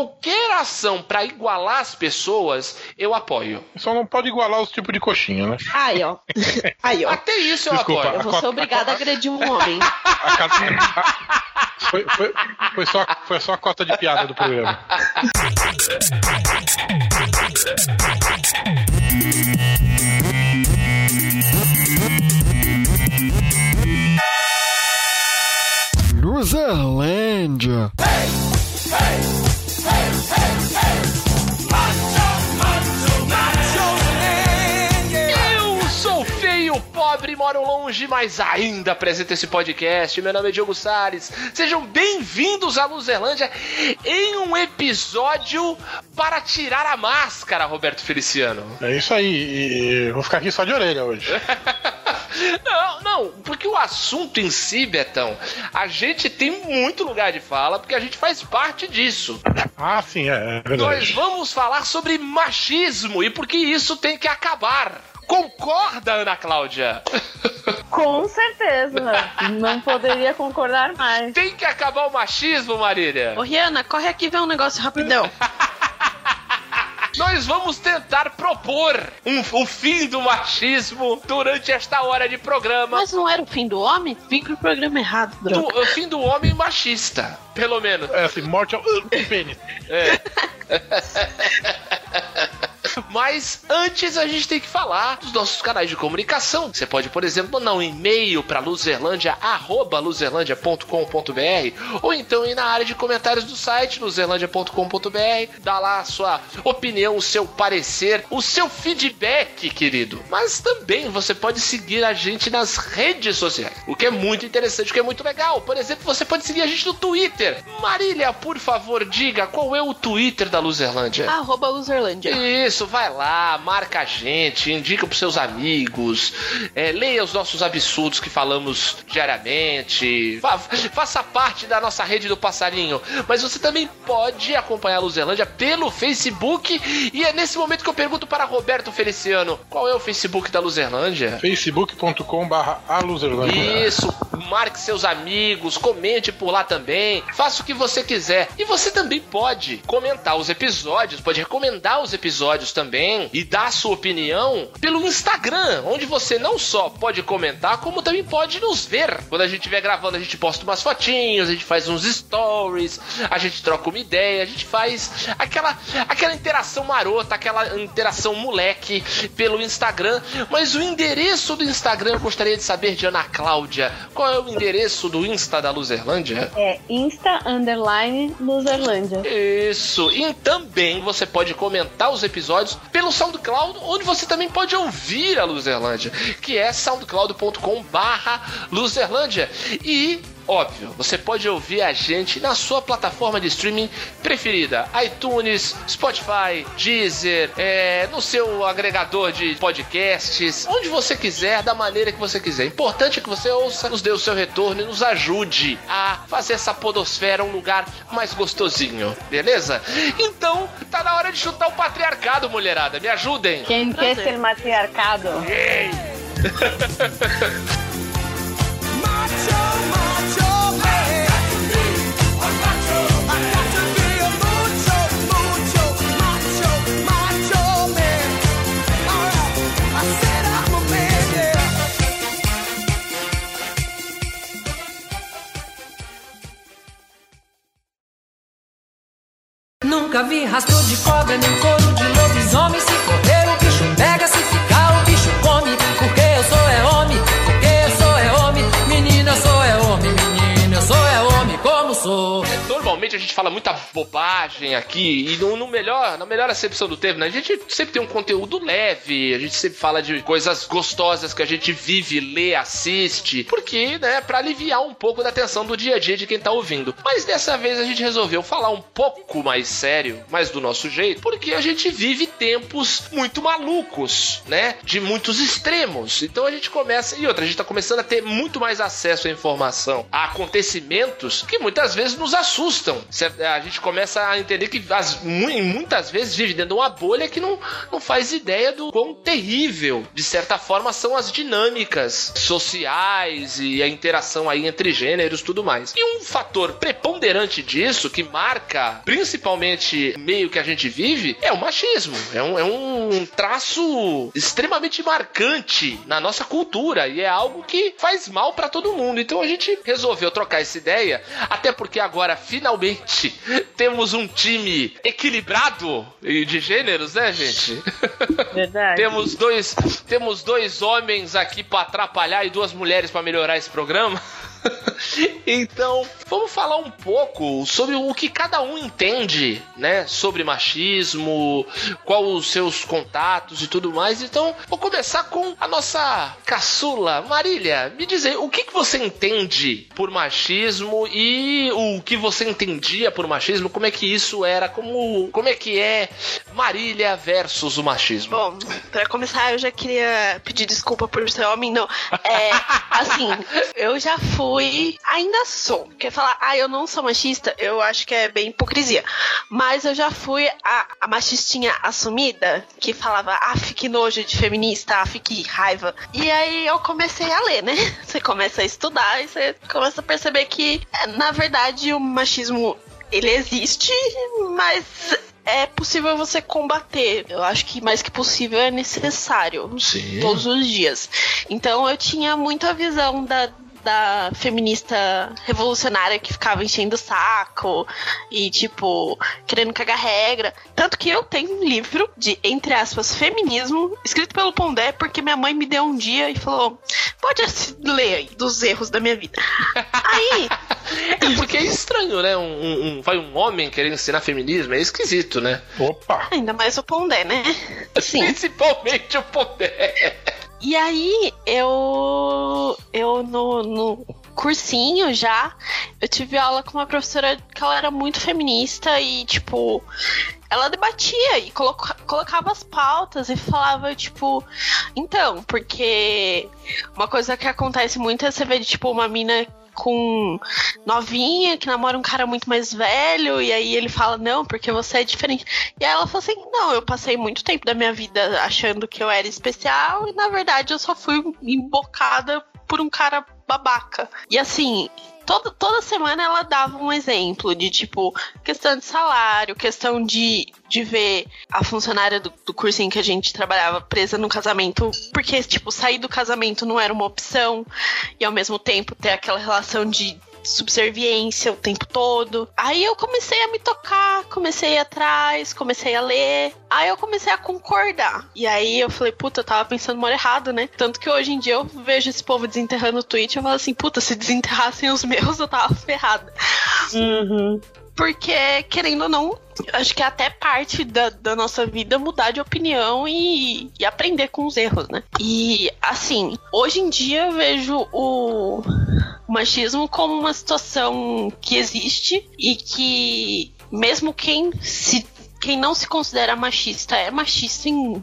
qualquer ação para igualar as pessoas, eu apoio. Só não pode igualar os tipos de coxinha, né? Aí, ó. Aí, ó. Até isso eu Desculpa. apoio. Eu vou ser obrigada a agredir um homem. A Foi, foi, foi, só, foi só a cota de piada do programa. Luzerlândia. Eu moro longe, mas ainda apresento esse podcast. Meu nome é Diogo Salles. Sejam bem-vindos à Luzerlândia em um episódio para tirar a máscara, Roberto Feliciano. É isso aí. E, vou ficar aqui só de orelha hoje. Não, não, porque o assunto em si, Betão, a gente tem muito lugar de fala, porque a gente faz parte disso. Ah, sim, é, é Nós verdade. vamos falar sobre machismo e por que isso tem que acabar. Concorda, Ana Cláudia? Com certeza. Não poderia concordar mais. Tem que acabar o machismo, Marília. Ô, Rihanna, corre aqui ver um negócio rapidão. Nós vamos tentar propor um, um fim do machismo durante esta hora de programa. Mas não era o fim do homem? Vim pro programa errado, Do, droga. o fim do homem machista, pelo menos. É assim, morte ao pênis. Mas antes a gente tem que falar dos nossos canais de comunicação. Você pode, por exemplo, mandar um e-mail para arroba luzerlandia.com.br ou então ir na área de comentários do site luzerlandia.com.br, dar lá a sua opinião, o seu parecer, o seu feedback, querido. Mas também você pode seguir a gente nas redes sociais, o que é muito interessante, o que é muito legal. Por exemplo, você pode seguir a gente no Twitter. Marília, por favor, diga qual é o Twitter da Luzerlândia. Arroba Luzerlândia. Isso, vai lá, marca a gente, indica pros seus amigos, é, leia os nossos absurdos que falamos diariamente, fa- faça parte da nossa rede do passarinho. Mas você também pode acompanhar a Luzelândia pelo Facebook. E é nesse momento que eu pergunto para Roberto Feliciano: qual é o Facebook da Luzerlândia? facebook.com barra aluzerlândia. Isso, marque seus amigos, comente por lá também, faça o que você quiser. E você também pode comentar os episódios, pode recomendar os episódios também e dar a sua opinião pelo Instagram, onde você não só pode comentar, como também pode nos ver. Quando a gente estiver gravando, a gente posta umas fotinhas, a gente faz uns stories, a gente troca uma ideia, a gente faz aquela, aquela interação marota, aquela interação moleque pelo Instagram. Mas o endereço do Instagram eu gostaria de saber de Ana Cláudia. Qual é o endereço do Insta da Luzerlândia? É Insta Underline Luzerlândia. Isso. E também você pode comentar os episódios pelo SoundCloud, onde você também pode ouvir a Luzerlândia, que é soundcloud.com barra Luzerlândia. E Óbvio, você pode ouvir a gente na sua plataforma de streaming preferida: iTunes, Spotify, Deezer, é, no seu agregador de podcasts, onde você quiser, da maneira que você quiser. Importante é que você ouça, nos dê o seu retorno e nos ajude a fazer essa podosfera um lugar mais gostosinho, beleza? Então, tá na hora de chutar o patriarcado, mulherada. Me ajudem! Quem quer ser matriarcado? Nunca vi rastro de cobra nem couro de lobisomem. Se correr A gente fala muita bobagem aqui e no, no melhor, na melhor acepção do termo, né? A gente sempre tem um conteúdo leve, a gente sempre fala de coisas gostosas que a gente vive, lê, assiste, porque, né, para aliviar um pouco da tensão do dia a dia de quem tá ouvindo. Mas dessa vez a gente resolveu falar um pouco mais sério, mais do nosso jeito, porque a gente vive tempos muito malucos, né? De muitos extremos. Então a gente começa e outra, a gente tá começando a ter muito mais acesso à informação, a acontecimentos que muitas vezes nos assustam. A gente começa a entender que as, mu- muitas vezes vive dentro de uma bolha que não, não faz ideia do quão terrível, de certa forma, são as dinâmicas sociais e a interação aí entre gêneros tudo mais. E um fator preponderante disso, que marca principalmente o meio que a gente vive, é o machismo. É um, é um traço extremamente marcante na nossa cultura e é algo que faz mal para todo mundo. Então a gente resolveu trocar essa ideia, até porque agora finalmente temos um time equilibrado de gêneros, né, gente? Verdade. temos dois, temos dois homens aqui para atrapalhar e duas mulheres para melhorar esse programa. então, vamos falar um pouco sobre o que cada um entende, né, sobre machismo, qual os seus contatos e tudo mais. Então, vou começar com a nossa caçula, Marília. Me diz aí, o que, que você entende por machismo e o que você entendia por machismo? Como é que isso era? Como, como é que é Marília versus o machismo? Bom, pra começar, eu já queria pedir desculpa por ser homem, não. É, assim, eu já fui. Ainda sou. Quer falar, ah, eu não sou machista? Eu acho que é bem hipocrisia. Mas eu já fui a, a machistinha assumida, que falava, ah, que nojo de feminista, ah, que raiva. E aí eu comecei a ler, né? Você começa a estudar e você começa a perceber que, na verdade, o machismo ele existe, mas é possível você combater. Eu acho que mais que possível é necessário. Sim. Todos os dias. Então eu tinha muita visão da. Da feminista revolucionária que ficava enchendo o saco e, tipo, querendo cagar regra. Tanto que eu tenho um livro de, entre aspas, feminismo, escrito pelo Pondé, porque minha mãe me deu um dia e falou: pode ler aí dos erros da minha vida. Aí, É porque é estranho, né? Um, um, vai um homem querendo ensinar feminismo, é esquisito, né? Opa! ainda mais o Pondé, né? Sim. Principalmente o poder. E aí, eu. Eu no, no cursinho já, eu tive aula com uma professora que ela era muito feminista e, tipo. Ela debatia e coloca- colocava as pautas e falava, tipo. Então, porque uma coisa que acontece muito é você ver, tipo, uma mina com novinha que namora um cara muito mais velho e aí ele fala não porque você é diferente. E aí ela falou assim não eu passei muito tempo da minha vida achando que eu era especial e na verdade eu só fui embocada por um cara babaca. E assim Toda, toda semana ela dava um exemplo de tipo questão de salário, questão de, de ver a funcionária do, do cursinho que a gente trabalhava presa no casamento, porque tipo sair do casamento não era uma opção e ao mesmo tempo ter aquela relação de subserviência o tempo todo. Aí eu comecei a me tocar, comecei atrás, comecei a ler. Aí eu comecei a concordar. E aí eu falei, puta, eu tava pensando mal errado, né? Tanto que hoje em dia eu vejo esse povo desenterrando o tweet eu falo assim, puta, se desenterrassem os meus, eu tava ferrada. Uhum. Porque, querendo ou não, acho que é até parte da, da nossa vida mudar de opinião e, e aprender com os erros, né? E, assim, hoje em dia eu vejo o, o machismo como uma situação que existe e que, mesmo quem se. Quem não se considera machista é machista em.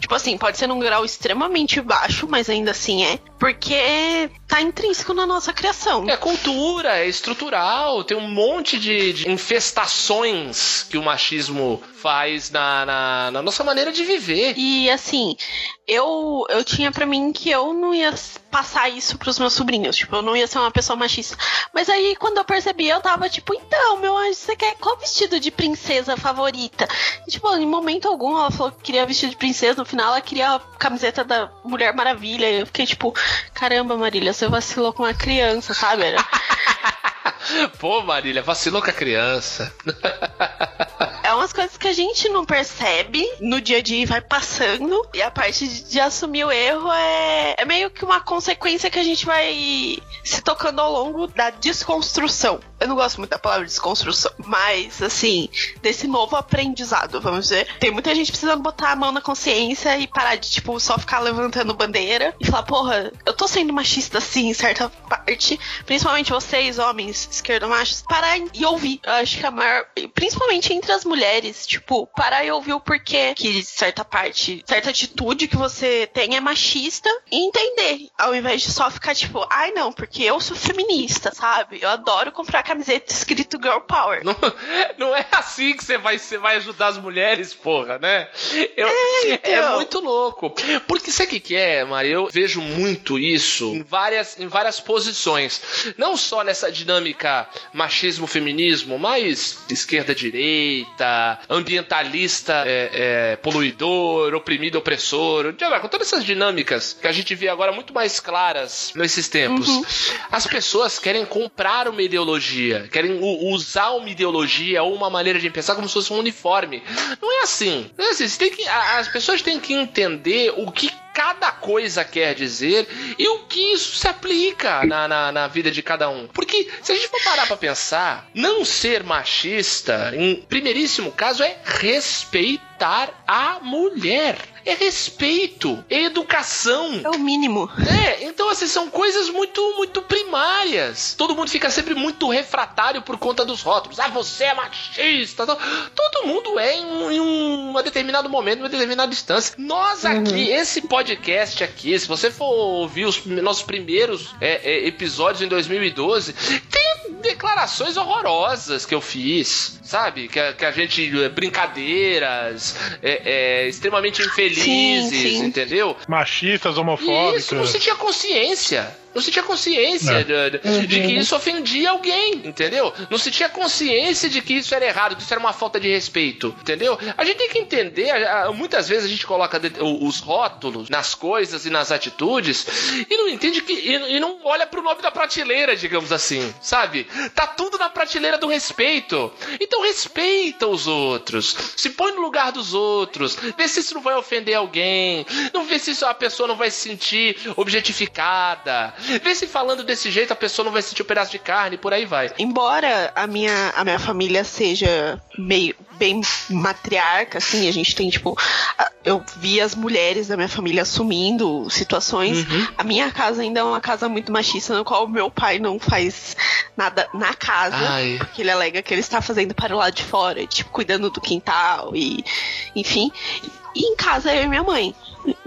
Tipo assim, pode ser num grau extremamente baixo, mas ainda assim é. Porque tá intrínseco na nossa criação. É cultura, é estrutural, tem um monte de, de infestações que o machismo faz na, na, na nossa maneira de viver. E assim, eu, eu tinha pra mim que eu não ia passar isso pros meus sobrinhos. Tipo, eu não ia ser uma pessoa machista. Mas aí, quando eu percebi, eu tava tipo, então, meu anjo, você quer qual vestido de princesa favorita? E, tipo, em momento algum ela falou que queria vestido de princesa. No final, ela queria a camiseta da Mulher Maravilha. E eu fiquei tipo, caramba, Marília, você vacilou com uma criança, sabe? Pô, Marília, vacilou com a criança. É umas coisas que a gente não percebe no dia a dia e vai passando. E a parte de, de assumir o erro é, é meio que uma consequência que a gente vai se tocando ao longo da desconstrução. Eu não gosto muito da palavra desconstrução, mas assim, desse novo aprendizado, vamos dizer. Tem muita gente precisando botar a mão na consciência e parar de, tipo, só ficar levantando bandeira e falar, porra, eu tô sendo machista assim, em certa parte. Principalmente vocês, homens, esquerdomachos, parar e ouvir. Eu acho que a maior. Principalmente entre as mulheres, tipo, parar e ouvir o porquê que certa parte, certa atitude que você tem é machista e entender. Ao invés de só ficar, tipo, ai não, porque eu sou feminista, sabe? Eu adoro comprar camiseta escrito Girl Power. Não, não é assim que você vai, você vai ajudar as mulheres, porra, né? Eu- é, então. muito louco. Porque sabe o que, que é, Mari? Eu vejo muito isso em várias, em várias posições. Não só nessa dinâmica machismo-feminismo, mas esquerda-direita, ambientalista é, é, poluidor, oprimido, opressor. Com todas essas dinâmicas que a gente vê agora muito mais claras nesses tempos. As pessoas querem comprar uma ideologia, querem u- usar uma ideologia ou uma maneira de pensar como se fosse um uniforme. Não é assim. Não é assim. Você tem que, as pessoas têm que entender o que cada coisa quer dizer e o que isso se aplica na, na, na vida de cada um. Porque se a gente for parar pra pensar, não ser machista, em primeiríssimo caso, é respeitar a mulher. É respeito, é educação. É o mínimo. É, então assim, são coisas muito, muito primárias. Todo mundo fica sempre muito refratário por conta dos rótulos. Ah, você é machista. Todo mundo é em, um- em um determinado momento, em uma determinada distância. Nós aqui, esse podcast aqui, se você for ouvir os nossos primeiros é, é, episódios em 2012, tem declarações horrorosas que eu fiz, sabe? Que a, que a gente. é, Brincadeiras, é, é, extremamente infelizes, Sim, sim. entendeu? Machistas, homofóbicos. Isso, não se tinha consciência. Não se tinha consciência É. de, de- de que isso ofendia alguém, entendeu? Não se tinha consciência de que isso era errado, que isso era uma falta de respeito, entendeu? A gente tem que entender, muitas vezes a gente coloca os rótulos nas coisas e nas atitudes e não entende que. e, e não olha pro nome da prateleira, digamos assim, sabe? Tá tudo na prateleira do respeito. Então respeita os outros, se põe no lugar dos outros, vê se isso não vai ofender alguém, não vê se a pessoa não vai se sentir objetificada, vê se falando desse jeito a pessoa não vai sentir um pedaço de carne, por aí vai. Embora a minha, a minha família seja meio bem matriarca, assim, a gente tem, tipo, eu vi as mulheres da minha família assumindo situações. Uhum. A minha casa ainda é uma casa muito machista, no qual o meu pai não faz nada na casa. Ai. Porque ele alega que ele está fazendo para o lado de fora, tipo, cuidando do quintal e. Enfim. E em casa eu e minha mãe.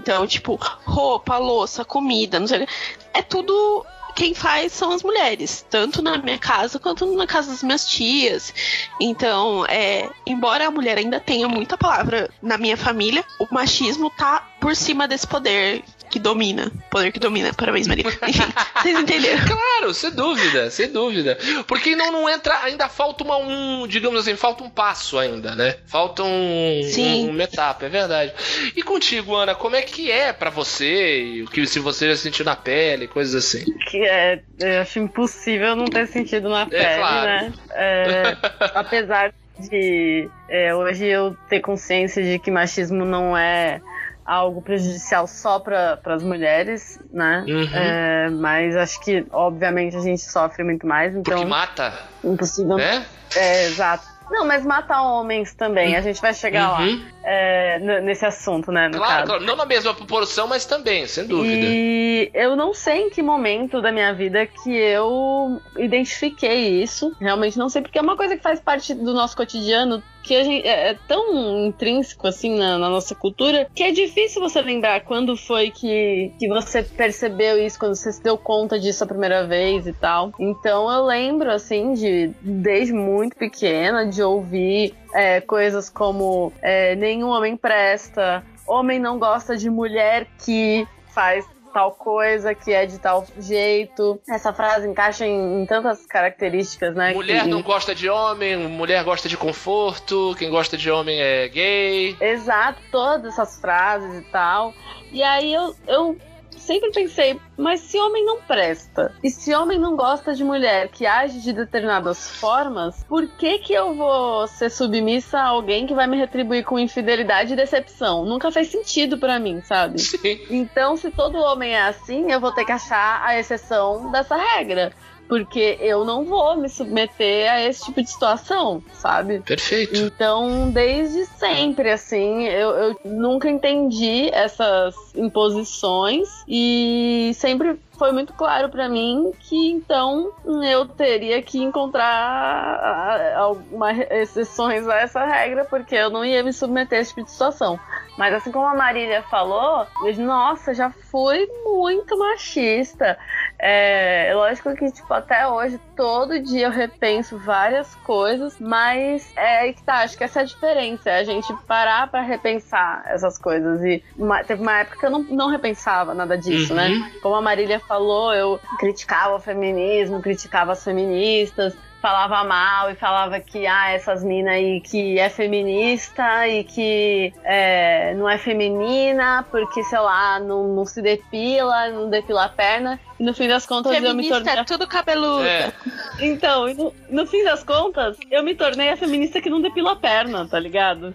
Então, tipo, roupa, louça, comida, não sei o quê. É tudo. Quem faz são as mulheres, tanto na minha casa quanto na casa das minhas tias. Então, é, embora a mulher ainda tenha muita palavra na minha família, o machismo tá por cima desse poder que domina. Poder que domina. Parabéns, Maria. Enfim, vocês entenderam? Claro, sem dúvida, sem dúvida. Porque não, não entra, ainda falta uma, um, digamos assim, falta um passo ainda, né? Falta um, Sim. um- uma etapa, é verdade. E contigo, Ana, como é que é pra você? E o que se você já sentiu na pele, coisas assim. Que é, eu acho impossível não ter sentido na pele, claro. né? É, apesar de é, hoje eu ter consciência de que machismo não é algo prejudicial só para as mulheres, né? Uhum. É, mas acho que, obviamente, a gente sofre muito mais, Porque então mata, impossível. né? É, exato. Não, mas mata homens também, a gente vai chegar lá Uhum. É, nesse assunto, né? Claro, claro, não na mesma proporção, mas também, sem dúvida. E eu não sei em que momento da minha vida que eu identifiquei isso. Realmente não sei, porque é uma coisa que faz parte do nosso cotidiano que gente, é, é tão intrínseco assim na, na nossa cultura que é difícil você lembrar quando foi que, que você percebeu isso, quando você se deu conta disso a primeira vez e tal. Então eu lembro assim de desde muito pequena de ouvir é, coisas como é, nenhum homem presta, homem não gosta de mulher que faz tal coisa, que é de tal jeito. Essa frase encaixa em, em tantas características, né? Mulher que- não gosta de homem, mulher gosta de conforto, quem gosta de homem é gay. Exato, todas essas frases e tal. E aí eu, eu sempre pensei, mas se homem não presta, e se homem não gosta de mulher que age de determinadas formas, por que que eu vou ser submissa a alguém que vai me retribuir com infidelidade e decepção? Nunca fez sentido pra mim, sabe? Sim. Então, se todo homem é assim, eu vou ter que achar a exceção dessa regra. Porque eu não vou me submeter a esse tipo de situação, sabe? Perfeito. Então, desde sempre, assim, eu, eu nunca entendi essas imposições e sempre foi muito claro pra mim que então eu teria que encontrar algumas exceções a essa regra, porque eu não ia me submeter a esse tipo de situação. Mas assim como a Marília falou, eu, nossa, já fui muito machista. É lógico que, tipo, até hoje, todo dia eu repenso várias coisas, mas é aí que tá, acho que essa é a diferença, é a gente parar pra repensar essas coisas. E uma, teve uma época que eu não, não repensava nada disso, Uhum. né? Como a Marília falou, eu criticava o feminismo, criticava as feministas, falava mal e falava que ah, essas minas aí que é feminista e que é, não é feminina porque, sei lá, não, não se depila, não depila a perna. E no fim das contas eu me Feminista tornei. é tudo cabeludo. É. Então, no, no fim das contas, eu me tornei a feminista que não depila a perna, tá ligado?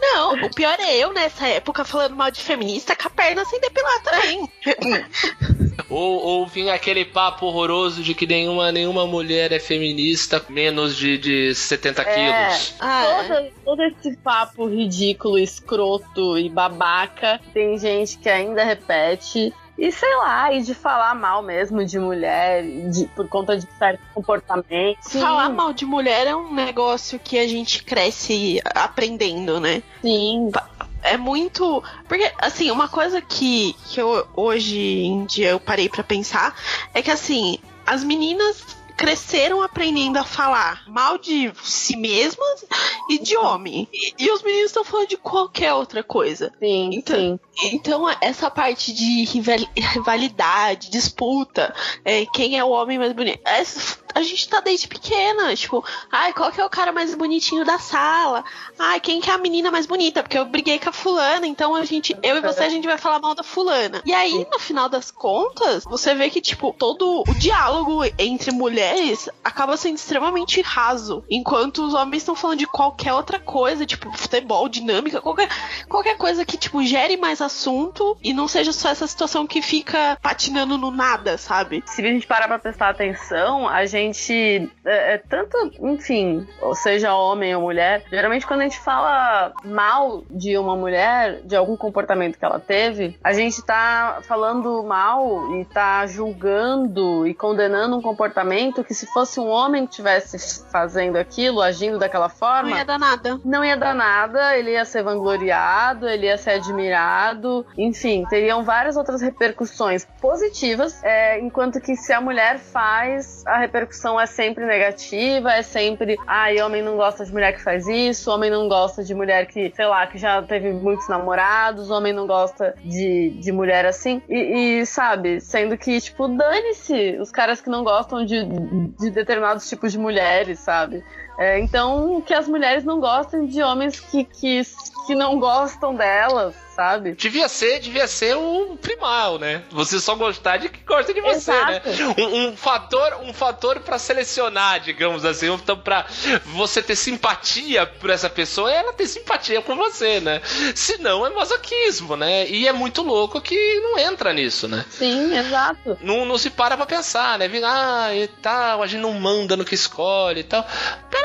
Não, o pior é eu nessa época falando mal de feminista com a perna sem depilar também. Ou, ou vinha aquele papo horroroso de que nenhuma, nenhuma mulher é feminista menos de, de 70 quilos. Ah, é. Todo, todo esse papo ridículo, escroto e babaca, tem gente que ainda repete. E sei lá, e de falar mal mesmo de mulher, de- por conta de certo comportamento. Falar mal de mulher é um negócio que a gente cresce aprendendo, né? Sim, É muito. Porque, assim, uma coisa que, que eu, hoje em dia eu parei pra pensar é que, assim, as meninas cresceram aprendendo a falar mal de si mesmas e de homem. E, e os meninos estão falando de qualquer outra coisa. sim, Então- sim. Então, essa parte de rival- rivalidade, disputa, é, quem é o homem mais bonito, essa- a gente tá desde pequena, tipo, ai, qual que é o cara mais bonitinho da sala? Ai, quem que é a menina mais bonita? Porque eu briguei com a fulana, então a gente, eu e você, a gente vai falar mal da fulana. E aí, no final das contas, você vê que, tipo, todo o diálogo entre mulheres acaba sendo extremamente raso, enquanto os homens estão falando de qualquer outra coisa, tipo, futebol, dinâmica, qualquer, qualquer coisa que, tipo, gere mais assunto e não seja só essa situação que fica patinando no nada, sabe? Se a gente parar pra prestar atenção, a gente. É, é tanto, enfim, ou seja homem ou mulher, geralmente quando a gente fala mal de uma mulher, de algum comportamento que ela teve, a gente tá falando mal e tá julgando e condenando um comportamento que se fosse um homem que estivesse fazendo aquilo, agindo daquela forma, Não ia dar nada. não ia dar nada, ele ia ser vangloriado, ele ia ser admirado, enfim, teriam várias outras repercussões positivas, é, enquanto que se a mulher faz, a repercussão é sempre negativa, é sempre, ai, homem não gosta de mulher que faz isso, homem não gosta de mulher que, sei lá, que já teve muitos namorados, homem não gosta de, de mulher assim, e, e, sabe, sendo que, tipo, dane-se os caras que não gostam de, de determinados tipos de mulheres, sabe? É, então, que as mulheres não gostem de homens que, que, que não gostam delas, sabe? Devia ser, devia ser o primal, né? Você só gostar de que gosta de você, Exato. né? Um, um fator, um fator para selecionar, digamos assim, então para você ter simpatia por essa pessoa, é ela ter simpatia por você, né? Se não é masoquismo, né? E é muito louco que não entra nisso, né? Sim, exato. Não, não se para pra pensar, né? Ah, e tal, a gente não manda no que escolhe e tal.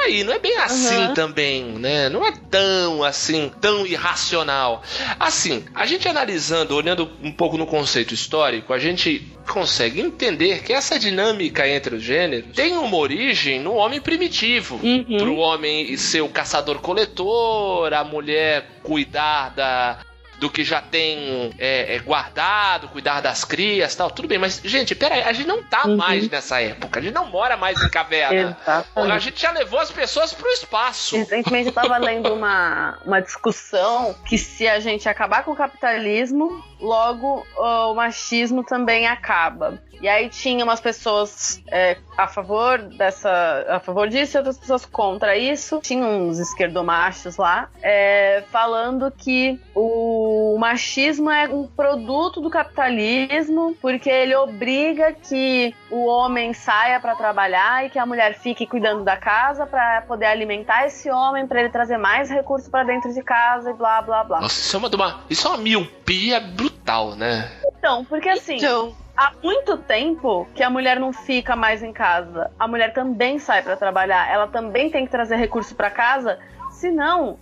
Peraí, não é bem assim Uhum. também, né? Não é tão assim, tão irracional. Assim, a gente analisando, olhando um pouco no conceito histórico, a gente consegue entender que essa dinâmica entre os gêneros tem uma origem no homem primitivo. Uhum. Pro homem ser o caçador-coletor, a mulher cuidar da, do que já tem é, é, guardado, cuidar das crias tal, tudo bem, mas, gente, peraí, a gente não tá Uhum. mais nessa época, a gente não mora mais em caverna. A Exatamente. gente já levou as pessoas pro espaço. Recentemente eu tava lendo uma, uma discussão que se a gente acabar com o capitalismo, logo o machismo também acaba. E aí tinha umas pessoas é, a favor dessa. a favor disso e outras pessoas contra isso. Tinha uns esquerdomachos lá é, falando que o machismo é um produto do capitalismo, porque ele obriga que o homem saia para trabalhar e que a mulher fique cuidando da casa para poder alimentar esse homem, para ele trazer mais recursos para dentro de casa e blá blá blá. Nossa, isso é uma, uma- isso é uma miopia brutal, né? Então, porque assim, Então, há muito tempo que a mulher não fica mais em casa. A mulher também sai para trabalhar, ela também tem que trazer recurso para casa, senão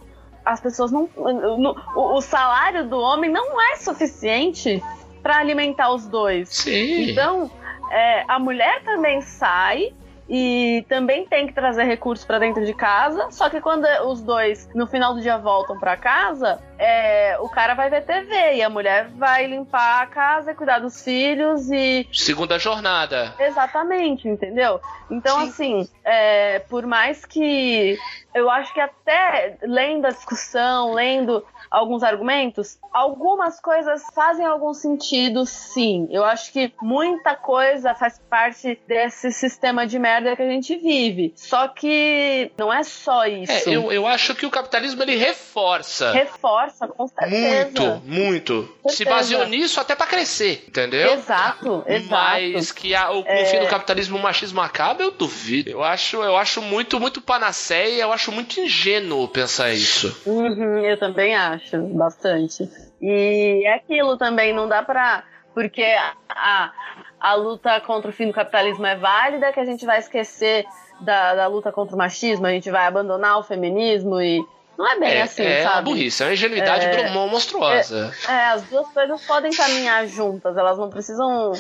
as pessoas não, no- o, o salário do homem não é suficiente para alimentar os dois. Sim. Então, é, a mulher também sai e também tem que trazer recursos para dentro de casa. Só que quando os dois no final do dia voltam para casa, é, o cara vai ver TV e a mulher vai limpar a casa, cuidar dos filhos e. Segunda jornada. Exatamente, entendeu? Então, Sim. assim, é, por mais que eu acho que até lendo a discussão, lendo alguns argumentos, algumas coisas fazem algum sentido, sim. Eu acho que muita coisa faz parte desse sistema de merda que a gente vive. Só que não é só isso. É, eu, eu acho que o capitalismo ele reforça. Reforça, com certeza. Muito, muito. Se Certeza. baseou nisso até pra crescer, entendeu? Exato, exato. Mas que a, o, o fim do capitalismo o machismo acaba, eu duvido. Eu acho, eu acho muito, muito panaceia, eu acho muito ingênuo pensar isso. Uhum, eu também acho, bastante. E é aquilo também, não dá pra. Porque a, a, a luta contra o fim do capitalismo é válida, que a gente vai esquecer da, da luta contra o machismo, a gente vai abandonar o feminismo e. Não é bem É, assim, é uma sabe? burrice, é uma ingenuidade É, monstruosa. É, as duas coisas podem caminhar juntas, elas não precisam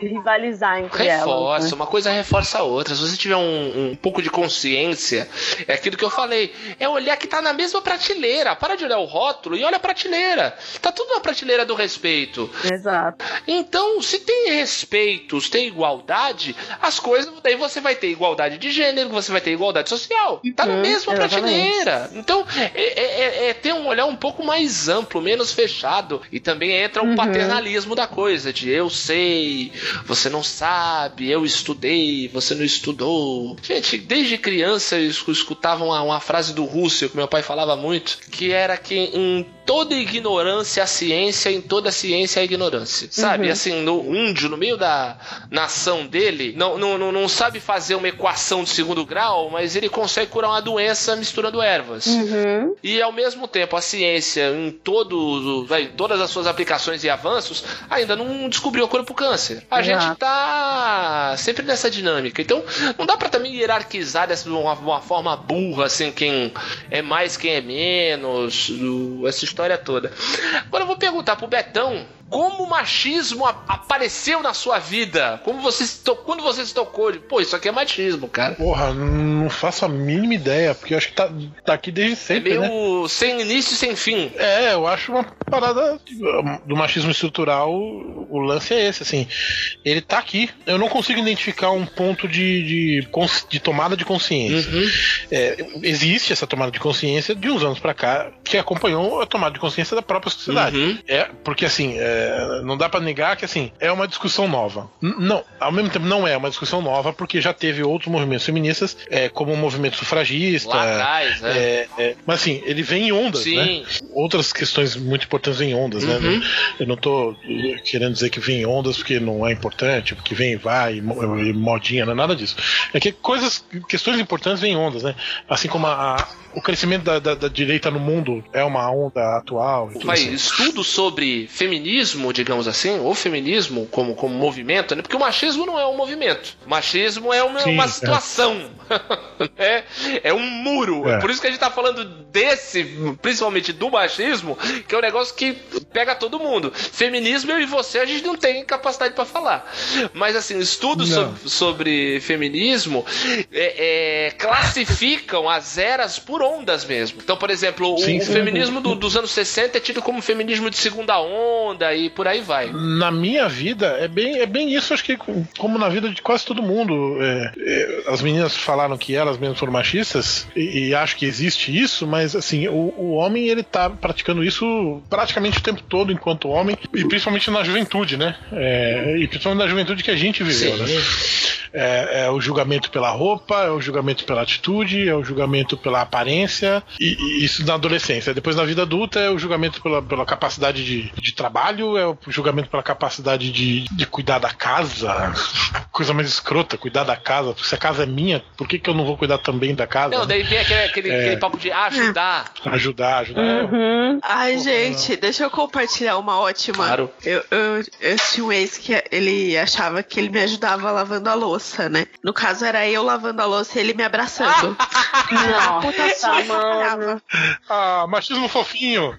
rivalizar entre Reforça, elas. né? uma coisa reforça a outra. Se você tiver um, um pouco de consciência, é aquilo que eu falei. É olhar que tá na mesma prateleira. Para de olhar o rótulo e olha a prateleira. Tá tudo na prateleira do respeito. Exato. Então, se tem respeito, se tem igualdade, as coisas. Daí você vai ter igualdade de gênero, você vai ter igualdade social. Tá na Uhum, mesma exatamente. prateleira. Então, é, é- é- é ter um olhar um pouco mais amplo, menos fechado. E também entra o Uhum. paternalismo da coisa, de eu sei, você não sabe, eu estudei, você não estudou. Gente, desde criança eu escu- escutava uma, uma frase do Russell que meu pai falava muito, que era que em toda ignorância a ciência, em toda ciência a ignorância. Sabe? Uhum. Assim, no índio, no meio da nação dele, não, não, não, não sabe fazer uma equação de segundo grau, mas ele consegue curar uma doença misturando ervas. Uhum. E ao mesmo tempo, a ciência, em todos, todas as suas aplicações e avanços, ainda não descobriu a cura pro câncer. A Exato. gente tá sempre nessa dinâmica. Então, não dá pra também hierarquizar dessa de uma, uma forma burra, assim, quem é mais, quem é menos, o- essa história toda. Agora eu vou perguntar pro Betão. Como o machismo apareceu na sua vida? Como você se to- quando você se tocou pô, isso aqui é machismo, cara. Porra, não faço a mínima ideia, porque eu acho que tá, tá aqui desde É sempre, né? meio sem início e sem fim. É, eu acho uma parada do machismo estrutural. O lance é esse, assim. Ele tá aqui. Eu não consigo identificar um ponto de, de, de tomada de consciência. Uhum. É, existe essa tomada de consciência de uns anos pra cá que acompanhou a tomada de consciência da própria sociedade. Uhum. É, porque assim, é, não dá pra negar que assim, é uma discussão nova. N- não, ao mesmo tempo não é uma discussão nova, porque já teve outros movimentos feministas, é, como o movimento sufragista. Lá atrás, né? é, é, mas assim, ele vem em ondas, né? Sim. Outras questões muito importantes vêm em ondas, né? Uhum. Eu não tô querendo dizer que vem em ondas porque não é importante, porque vem e vai, e e modinha, não é nada disso. É que coisas, questões importantes vêm em ondas, né? Assim como a- a- o crescimento da, da- da direita no mundo é uma onda atual. Vai, assim. estudo sobre feminismo, digamos assim, ou feminismo como, como movimento, né? Porque o machismo não é um movimento. O machismo é uma, Sim, uma é. situação. é, é um muro. É. Por isso que a gente tá falando desse, principalmente do machismo, que é um negócio que pega todo mundo. Feminismo, eu e você, a gente não tem capacidade pra falar. Mas assim, estudos Não. so- sobre feminismo é, é, classificam as eras por ondas mesmo. Então, por exemplo, o, Sim, o sim. feminismo do- dos anos 60 é tido como feminismo de segunda onda e por aí vai. Na minha vida, é bem, é bem isso, acho que como na vida de quase todo mundo. é, é, as meninas falaram que elas mesmas foram machistas, e, e acho que existe isso, mas assim, o, o homem ele tá praticando isso praticamente o tempo todo enquanto homem, e principalmente na juventude, né? É, e principalmente na juventude que a gente viveu, né? É, é o julgamento pela roupa, é o julgamento pela atitude, é o julgamento pela aparência, e, e isso na adolescência. Depois na vida adulta é o julgamento pela, pela capacidade de, de trabalho, é o julgamento pela capacidade de, de cuidar da casa. Coisa mais escrota, cuidar da casa. Se a casa é minha, por que, que eu não vou cuidar também da casa? Não, né? daí vem aquele, aquele, É. aquele papo de ajudar. Ajudar, ajudar. Uhum. Ai, gente, deixa eu compartilhar uma ótima. Claro. Eu, eu, eu tinha um ex que ele achava que ele me ajudava lavando a louça, né? No caso, era eu lavando a louça e ele me abraçando. Nossa, Puta mano. Ah, machismo fofinho.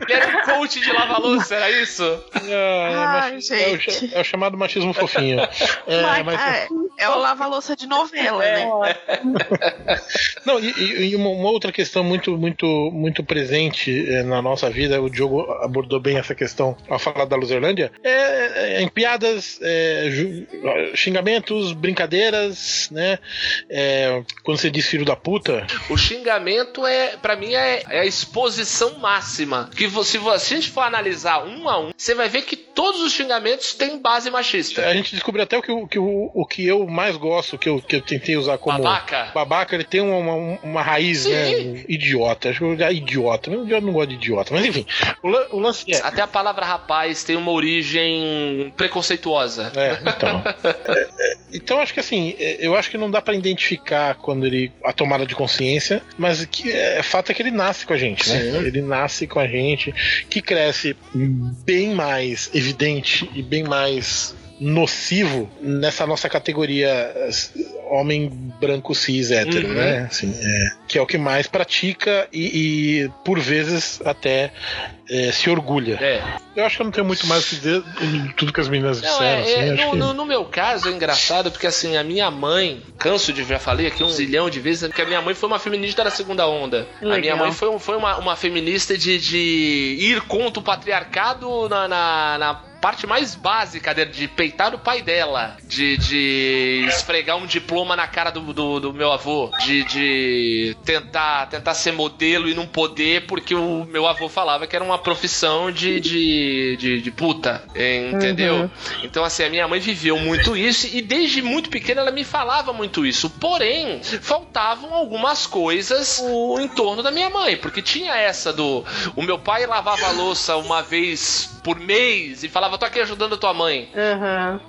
Ele era um coach de lava-louça, era isso? É, é Ai, machi- é o gente. é o chamado machismo fofinho. É, Mas, mas- é, é o lava-louça de novela, né? Não, e, e- uma, uma outra questão muito, muito, muito presente na nossa vida, o Diogo abordou bem essa questão ao falar da Luzerlândia, é, é em piadas, é, ju- xingamentos, brincadeiras, né? É, quando você diz filho da puta, O xingamento é, para mim, é, é a exposição máxima. Que se você- se a gente for analisar um a um, você vai ver que todos os xingamentos têm base machista. a gente descobriu até o que, o, que o, o que eu mais gosto, que eu, que eu tentei usar como Babaca. babaca, ele tem uma, uma, uma raiz, Sim. né? Idiota. Acho que é idiota. Eu não gosto de idiota, mas enfim. O, o lance é. Até a palavra rapaz tem uma origem preconceituosa. É, então. É, então acho que assim, é, eu acho que não dá pra identificar quando ele a tomada de consciência, mas que é, fato é que ele nasce com a gente, né? Sim. Ele nasce com a gente, que cresce bem mais evidente e bem mais nocivo nessa nossa categoria eh, homem branco cis hétero, Uhum. né? Assim, é, que é o que mais pratica e, e, por vezes até eh, se orgulha. É. Eu acho que eu não tenho muito mais o que dizer tudo que as meninas Não, disseram. é, assim, é, acho no, que- no- no meu caso é engraçado porque assim, a minha mãe, canso de já falei aqui um zilhão de vezes, que a minha mãe foi uma feminista da segunda onda. A minha Legal. mãe foi, foi uma, uma feminista de, de ir contra o patriarcado na, na, na parte mais básica dele, de peitar o pai dela, de, de esfregar um diploma na cara do, do, do meu avô, de, de tentar, tentar ser modelo e não poder porque o meu avô falava que era uma profissão de, de, de, de puta, entendeu? Então, assim, a minha mãe viveu muito isso e desde muito pequena ela me falava muito isso. Porém, faltavam algumas coisas em torno da minha mãe, porque tinha essa do. O meu pai lavava a louça uma vez por mês e falava: tô aqui ajudando a tua mãe. Aham.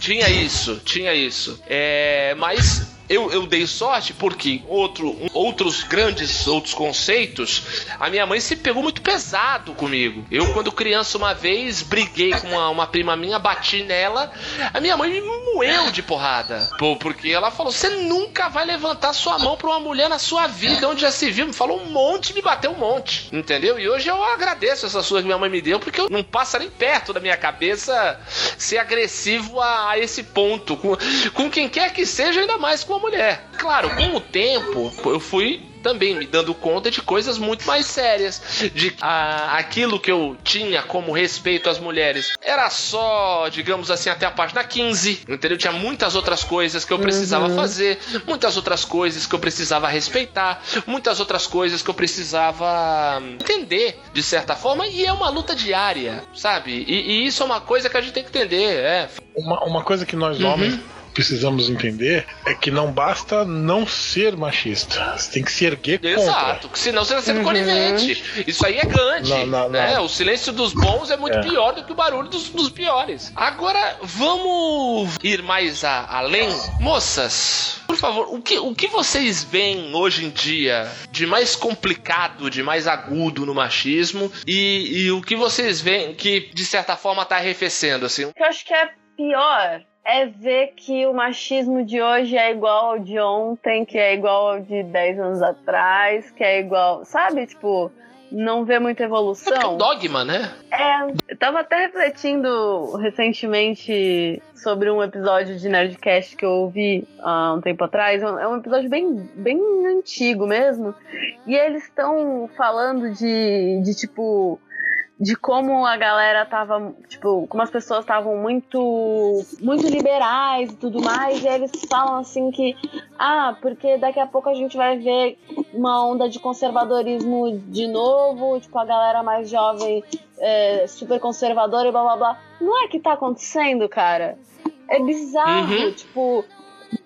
Tinha isso, tinha isso. É, mas eu, eu dei sorte porque outro, outros grandes outros conceitos, a minha mãe se pegou muito pesado comigo. Eu, quando criança, uma vez briguei com uma, uma prima minha, bati nela, a minha mãe me moeu de porrada. Porque ela falou: você nunca vai levantar sua mão pra uma mulher na sua vida, onde já se viu. Me falou um monte, me bateu um monte. Entendeu? E hoje eu agradeço essa surra que minha mãe me deu, porque eu não passa nem perto da minha cabeça ser agressivo a, a esse ponto. Com, com quem quer que seja, ainda mais com a mulher. Claro, com o tempo, eu fui também me dando conta de coisas muito mais sérias. De ah, aquilo que eu tinha como respeito às mulheres era só, digamos assim, até a página 15. Entendeu? Tinha muitas outras coisas que eu precisava fazer, muitas outras coisas que eu precisava respeitar, muitas outras coisas que eu precisava entender, de certa forma, e é uma luta diária, sabe? E, e isso é uma coisa que a gente tem que entender, é. Uma, uma coisa que nós Uhum. Precisamos entender é que não basta não ser machista. Você tem que se erguer contra. Exato, senão você está sendo conivente. Isso aí é Gandhi. Não, não, né? não. O silêncio dos bons é muito É. pior do que o barulho dos, dos piores. Agora, vamos ir mais a- além? Moças, por favor, o que, o que vocês veem hoje em dia de mais complicado, de mais agudo no machismo? E, e o que vocês veem que, de certa forma, tá arrefecendo, assim? O que eu acho que é pior é ver que o machismo de hoje é igual ao de ontem, que é igual ao de 10 anos atrás, que é igual. Sabe? Tipo, não vê muita É evolução. um dogma, né? É, eu tava até refletindo recentemente sobre um episódio de Nerdcast que eu ouvi há um tempo atrás. É um- É um episódio bem, bem antigo mesmo. E eles estão falando de, de tipo. De como a galera tava, tipo, como as pessoas estavam muito, muito liberais e tudo mais, e eles falam assim que, ah, porque daqui a pouco a gente vai ver uma onda de conservadorismo de novo, tipo, a galera mais jovem é, super conservadora e blá blá blá. Não é que tá acontecendo, cara. É bizarro, Uhum. tipo,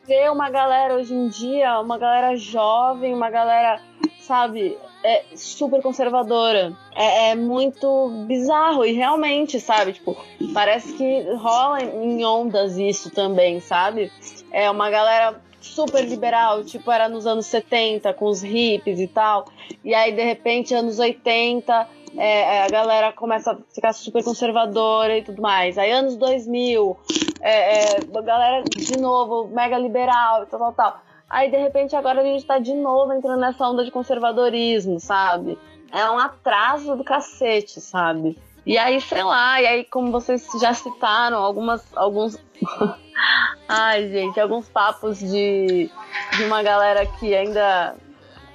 ver uma galera hoje em dia, uma galera jovem, uma galera, sabe, é super conservadora. É, é muito bizarro e realmente, sabe, tipo, parece que rola em ondas isso também, sabe? É uma galera super liberal, tipo, era nos anos 70, com os hippies e tal. E aí, de repente, anos 80, é, a galera começa a ficar super conservadora e tudo mais. Aí, anos 2000, é, é, a galera, de novo, mega liberal e tal, tal, tal. Aí, de repente, agora a gente tá de novo entrando nessa onda de conservadorismo, sabe? é um atraso do cacete, sabe? E aí, sei lá, e aí, como vocês já citaram, algumas, alguns. Ai, gente, alguns papos de, de uma galera que ainda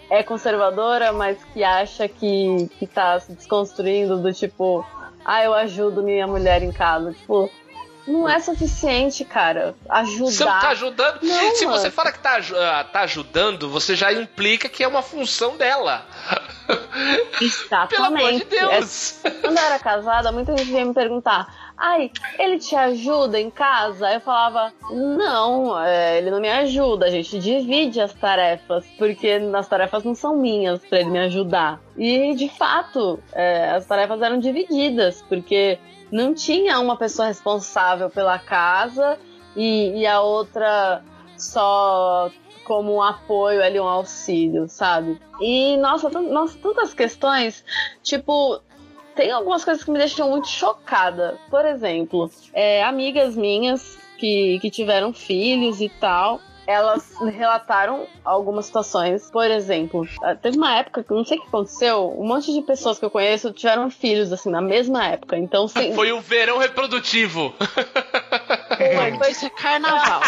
é conservadora, mas que acha que, que tá se desconstruindo, do tipo, ah, eu ajudo minha mulher em casa. Tipo, não é suficiente, cara. Ajudar. Você não tá ajudando. Não, Se mano. você fala que tá, ah, tá ajudando, você já implica que é uma função dela. Exatamente. Pelo amor de Deus. É- quando eu era casada, muita gente vinha me perguntar: ai, ele te ajuda em casa? Eu falava: não, é, ele não me ajuda. A gente divide as tarefas, porque as tarefas não são minhas pra ele me ajudar. E de fato, é, as tarefas eram divididas, porque não tinha uma pessoa responsável pela casa e, e a outra só como um apoio ali, um auxílio, sabe? E, nossa, nossa, tantas questões, tipo, tem algumas coisas que me deixam muito chocada. Por exemplo, é, amigas minhas que, que tiveram filhos e tal, elas relataram algumas situações. Por exemplo, eh, teve uma época que eu não sei o que aconteceu, um monte de pessoas que eu conheço tiveram filhos, assim, na mesma época. Então, sim, Foi o verão reprodutivo. foi, foi Isso é carnaval.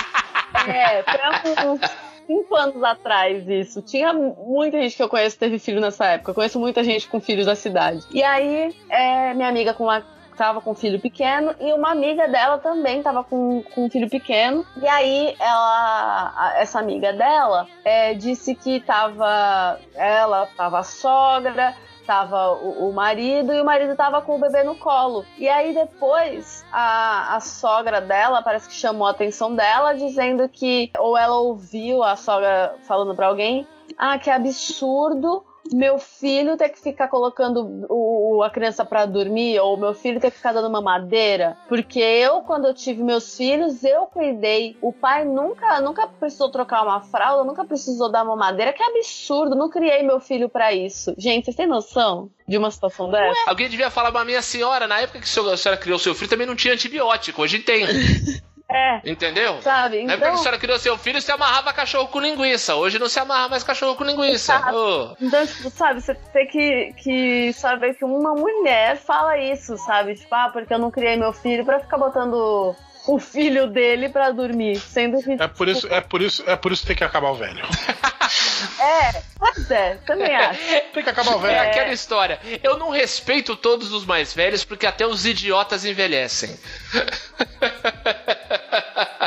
É, foi há uns cinco anos atrás isso. Tinha muita gente que eu conheço que teve filho nessa época. Eu conheço muita gente com filhos da cidade. E aí, é, minha amiga com uma, tava com um filho pequeno e uma amiga dela também tava com, com um filho pequeno. E aí, ela, essa amiga dela é, disse que tava ela, tava a sogra, tava o, o marido e o marido tava com o bebê no colo. E aí depois a, a sogra dela parece que chamou a atenção dela dizendo que ou ela ouviu a sogra falando pra alguém, ah, que absurdo meu filho ter que ficar colocando o, a criança pra dormir ou meu filho ter que ficar dando mamadeira, porque eu quando eu tive meus filhos eu cuidei. O pai nunca nunca precisou trocar uma fralda, nunca precisou dar mamadeira. Que absurdo, não criei meu filho pra isso. Gente, vocês têm noção de uma situação dessa? Alguém devia falar pra minha senhora, na época que a senhora criou seu filho, também não tinha antibiótico. Hoje tem. É, Entendeu? sabe? Na época que a Então, senhora criou seu filho, você amarrava cachorro com linguiça. Hoje não se amarra mais cachorro com linguiça. Ô, Então, tipo, sabe, você tem que, que saber que uma mulher fala isso, sabe? Tipo, ah, porque eu não criei meu filho pra ficar botando o filho dele pra dormir. Sendo que. É por isso, é por isso, é por isso que tem que acabar o velho. É, pois é, também acho. Tem que acabar o É velho. aquela história. Eu não respeito todos os mais velhos porque até os idiotas envelhecem.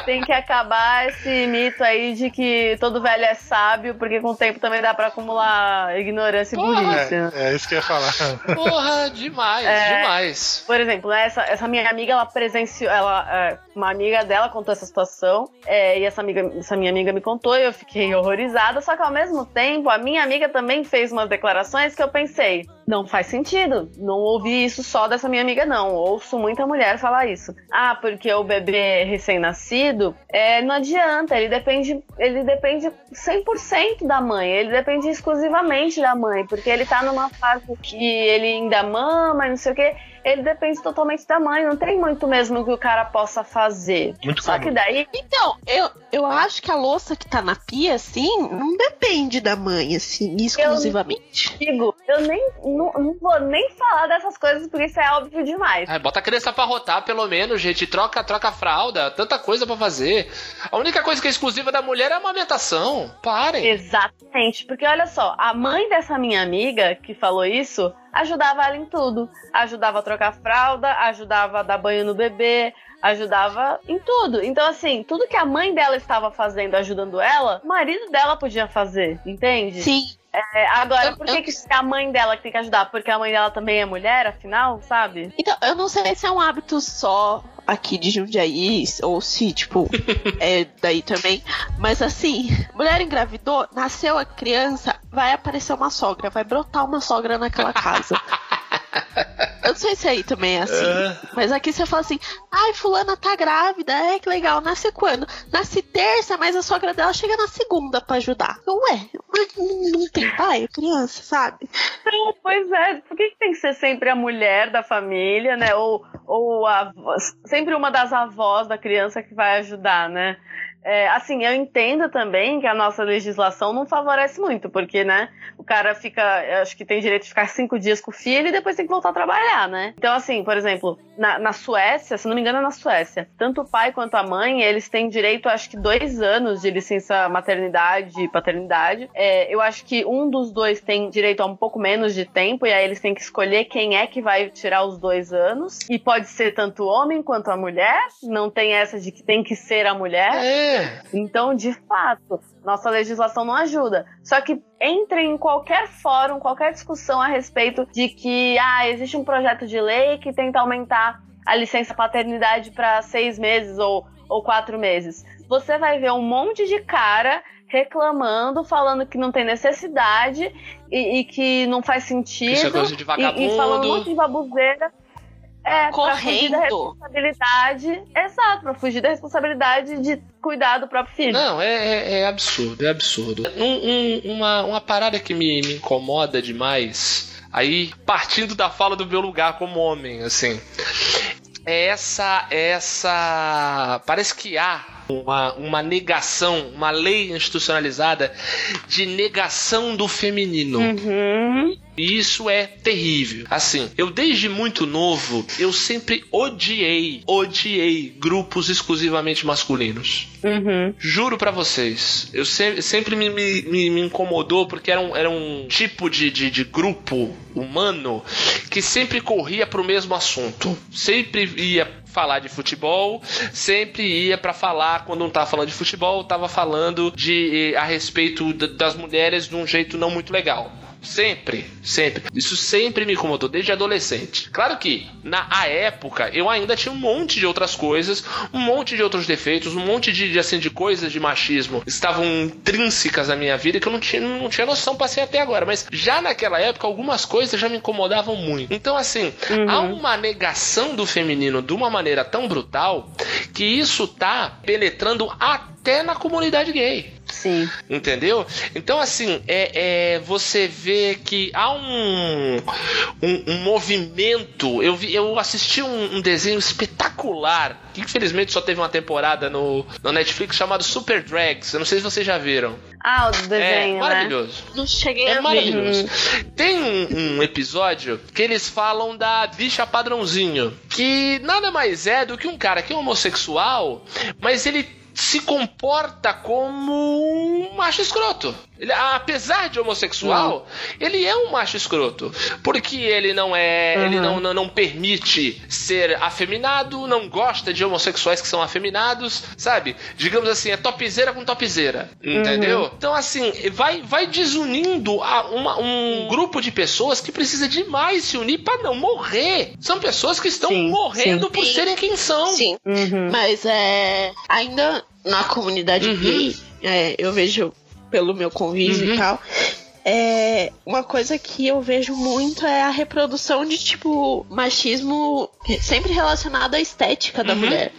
Tem que acabar esse mito aí de que todo velho é sábio, porque com o tempo também dá pra acumular ignorância e burrice. né? É, é isso que eu ia falar. Porra, demais, É. demais. Por exemplo, né, essa, essa minha amiga, ela presenciou, ela, é, uma amiga dela contou essa situação, é, e essa, amiga, essa minha amiga me contou e eu fiquei horrorizada, só que ao mesmo tempo, a minha amiga também fez umas declarações que eu pensei, não faz sentido, não ouvi isso só dessa minha amiga não, ouço muita mulher falar isso. Ah, porque o bebê recém-nascido, é, não adianta, ele depende, ele depende 100% da mãe, ele depende exclusivamente da mãe, porque ele tá numa fase que ele ainda mama e não sei o que, ele depende totalmente da mãe, não tem muito mesmo que o cara possa fazer. Muito Só comum. que daí, Então, eu, eu acho que a louça que tá na pia, assim, não depende da mãe, assim, exclusivamente. digo, eu nem não, não vou nem falar dessas coisas porque isso é óbvio demais. Ai, bota a criança pra rotar, pelo menos, gente. Troca, troca a fralda, tanta coisa pra fazer. A única coisa que é exclusiva da mulher é a amamentação. Parem. Exatamente, porque olha só, a mãe dessa minha amiga que falou isso ajudava ela em tudo. Ajudava a trocar fralda, ajudava a dar banho no bebê, ajudava em tudo. Então, assim, tudo que a mãe dela estava fazendo, ajudando ela, o marido dela podia fazer, entende? Sim. É, agora, Eu- por que, eu- que é a mãe dela que tem que ajudar? Porque a mãe dela também é mulher, afinal, sabe? Então, eu não sei se é um hábito só aqui de Jundiaí, ou se, tipo, é daí também. Mas assim, mulher engravidou, nasceu a criança, vai aparecer uma sogra, vai brotar uma sogra naquela casa. Eu não sei se aí também é assim. Mas aqui você fala assim: ai, fulana tá grávida, é que legal, nasce quando? Nasce terça, mas a sogra dela chega na segunda pra ajudar. Ué, mas não tem pai, criança, sabe? Então, pois é, por que, que tem que ser sempre a mulher da família, né? Ou, ou a, avó- sempre uma das avós da criança que vai ajudar, né? É, assim, eu entendo também que a nossa legislação não favorece muito, porque, né, o cara fica, acho que tem direito de ficar cinco dias com o filho e depois tem que voltar a trabalhar, né? Então, assim, por exemplo, na, na Suécia, se não me engano é na Suécia, tanto o pai quanto a mãe, eles têm direito, acho que dois anos de licença maternidade e paternidade. É, eu acho que um dos dois tem direito a um pouco menos de tempo, e aí eles têm que escolher quem é que vai tirar os dois anos. E pode ser tanto o homem quanto a mulher, não tem essa de que tem que ser a mulher. É. Então, de fato, nossa legislação não ajuda. Só que entre em qualquer fórum, qualquer discussão a respeito de que ah, existe um projeto de lei que tenta aumentar a licença paternidade para seis meses ou, ou quatro meses. Você vai ver um monte de cara reclamando, falando que não tem necessidade e, e que não faz sentido. Isso é coisa de e, vagabundo. e falando um monte de babuzeira. É, pra fugir da Correndo. responsabilidade. Exato, pra fugir da responsabilidade de cuidar do próprio filho. Não, é, é- é absurdo, é absurdo. Um- um- uma, uma parada que me, me incomoda demais, aí partindo da fala do meu lugar como homem, assim, é essa, essa. Parece que há uma, uma negação, uma lei institucionalizada de negação do feminino. Uhum. E isso é terrível. Assim, eu desde muito novo, eu sempre odiei, odiei grupos exclusivamente masculinos. Uhum. Juro pra vocês, eu sempre, sempre me, me, me- incomodou porque era um, era um tipo de, de, de grupo humano que sempre corria pro mesmo assunto. Sempre ia falar de futebol, sempre ia pra falar quando não tava falando de futebol, tava falando de eh, a respeito da- das mulheres de um jeito não muito legal. Sempre, sempre. Isso sempre me incomodou, desde adolescente. Claro que, na época, eu ainda tinha um monte de outras coisas, um monte de outros defeitos, um monte de, assim, de coisas de machismo estavam intrínsecas na minha vida que eu não tinha, não tinha noção, passei até agora. Mas já naquela época, algumas coisas já me incomodavam muito. Então, assim, há uma negação do feminino de uma maneira tão brutal que isso tá penetrando até na comunidade gay. Sim. Entendeu? Então, assim, é, é, você vê que há um, um, um movimento. Eu, vi, eu assisti um, um desenho espetacular, que infelizmente só teve uma temporada no, no Netflix, chamado Super Drags. Eu não sei se vocês já viram. Ah, o é desenho, né? maravilhoso. Não cheguei É a ver. maravilhoso. Tem um, um episódio que eles falam da bicha padrãozinho, que nada mais é do que um cara que é homossexual, mas ele se comporta como um macho escroto. Ele, apesar de homossexual, ele é um macho escroto. Porque ele não é. Ele não, não, não permite ser afeminado, não gosta de homossexuais que são afeminados, sabe? Digamos assim, é topzeira com topzeira. Entendeu? Então, assim, vai, vai desunindo a- uma- um grupo de pessoas que precisa demais se unir para não morrer. São pessoas que estão Sim, morrendo sim. por serem quem são. Sim. Uhum. Mas é. Ainda na comunidade Uhum. gay, é, eu vejo pelo meu convívio Uhum. e tal. É, uma coisa que eu vejo muito é a reprodução de tipo machismo sempre relacionado à estética da Uhum. mulher.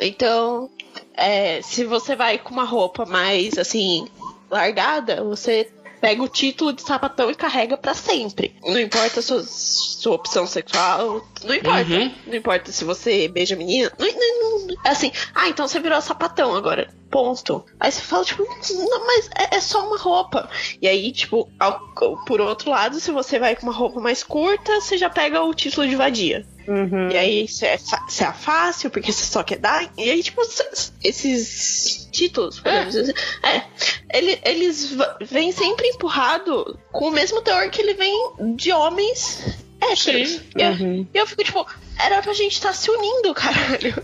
Então, é, se você vai com uma roupa mais assim largada, você pega o título de sapatão e carrega pra sempre. Não importa a sua, sua opção sexual, não importa. Uhum. Não importa se você beija menina. Não, não, não, assim, ah, então você virou sapatão agora. Ponto. Aí você fala, tipo, não, mas é, é só uma roupa. E aí, tipo, ao- por outro lado, se você vai com uma roupa mais curta, você já pega o título de vadia. Uhum. E aí isso é, isso é fácil, porque você só quer dar. E aí, tipo, esses títulos, podemos dizer. É. Ele, eles vêm sempre empurrado com o mesmo teor que ele vem de homens héteros. Sim. E eu, Uhum. eu fico, tipo, era pra gente estar se unindo, caralho.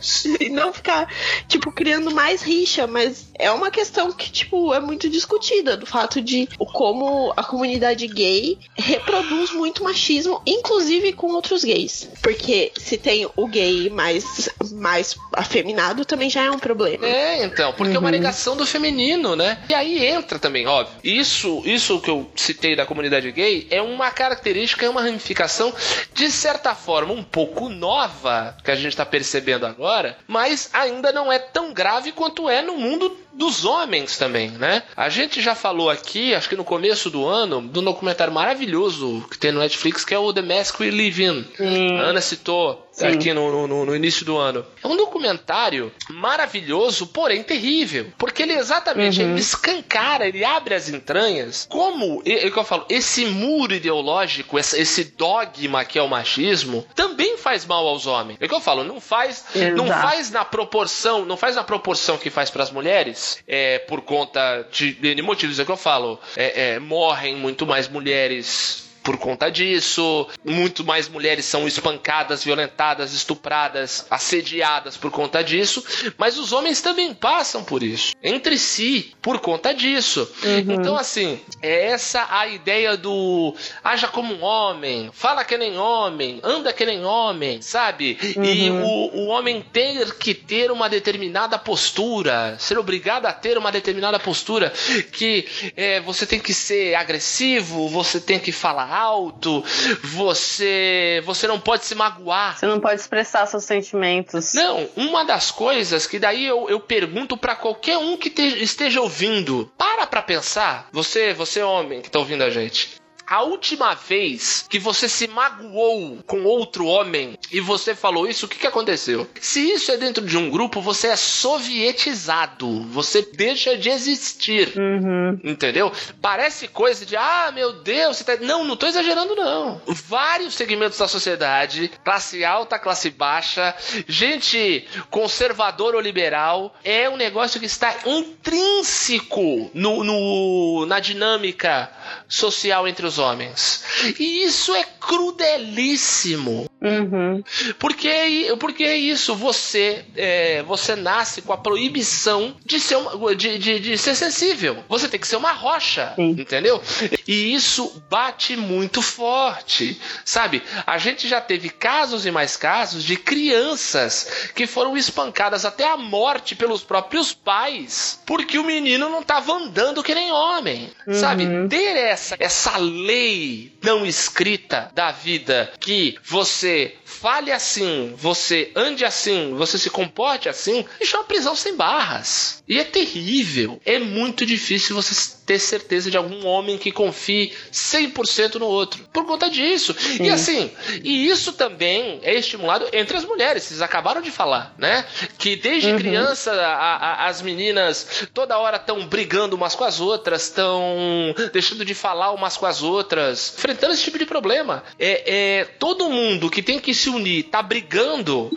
E não ficar, tipo, criando mais rixa. Mas é uma questão que, tipo, é muito discutida. Do fato de o como a comunidade gay reproduz muito machismo, inclusive com outros gays. Porque se tem o gay mais, mais afeminado, também já é um problema. É, então, porque é uma negação do feminino, né? E aí entra também, óbvio. Isso, isso que eu citei da comunidade gay é uma característica, é uma ramificação, de certa forma, um pouco nova, que a gente tá percebendo agora, mas ainda não é tão grave quanto é no mundo dos homens também, né? A gente já falou aqui, acho que no começo do ano, de um documentário maravilhoso que tem no Netflix, que é o The Mask We Live In. Sim. A Ana citou Sim. aqui no, no, no início do ano. É um documentário maravilhoso, porém terrível. Porque ele exatamente Uhum. ele escancara, ele abre as entranhas. Como, é, é o que eu falo, esse muro ideológico, essa- esse dogma que é o machismo, também faz mal aos homens. É o que eu falo, não faz, não faz na proporção, não faz na proporção que faz pras mulheres, é, por conta de, de motivos, é que eu falo. É, é, morrem muito mais mulheres por conta disso, muito mais mulheres são espancadas, violentadas, estupradas, assediadas por conta disso, mas os homens também passam por isso, entre si, por conta disso. Então, assim, é essa a ideia do haja como um homem, fala que nem homem, anda que nem homem, sabe? E o, o homem ter que ter uma determinada postura, ser obrigado a ter uma determinada postura, que é, você tem que ser agressivo, você tem que falar alto, você você não pode se magoar. Você não pode expressar seus sentimentos. Não, uma das coisas que daí eu, eu pergunto pra qualquer um que te- esteja ouvindo, para pra pensar, você, você homem que tá ouvindo a gente. A última vez que você se magoou com outro homem e você falou isso, o que, que aconteceu? Se isso é dentro de um grupo, você é sovietizado. Você deixa de existir. Uhum. Entendeu? Parece coisa de, ah, meu Deus, você tá... Não, não tô exagerando, não. Vários segmentos da sociedade, classe alta, classe baixa, gente conservador ou liberal, é um negócio que está intrínseco no, no- na dinâmica social entre os homens. E isso é crudelíssimo. Uhum. Porque, porque é isso, você é, você nasce com a proibição de ser, uma- de, de, de ser sensível. Você tem que ser uma rocha, Sim. entendeu? E isso bate muito forte, sabe? A gente já teve casos e mais casos de crianças que foram espancadas até a morte pelos próprios pais porque o menino não estava andando que nem homem, sabe? Ter essa, essa lei não escrita da vida que você fale assim, você ande assim, você se comporte assim, isso é uma prisão sem barras. E é terrível. É muito difícil você ter certeza de algum homem que confie 100% no outro. Por conta disso. E assim, e isso também é estimulado entre as mulheres. Vocês acabaram de falar, né? Que desde criança a- a- as meninas toda hora estão brigando umas com as outras, estão deixando de falar umas com as outras, enfrentando esse tipo de problema. É, é todo mundo que tem que se unir tá brigando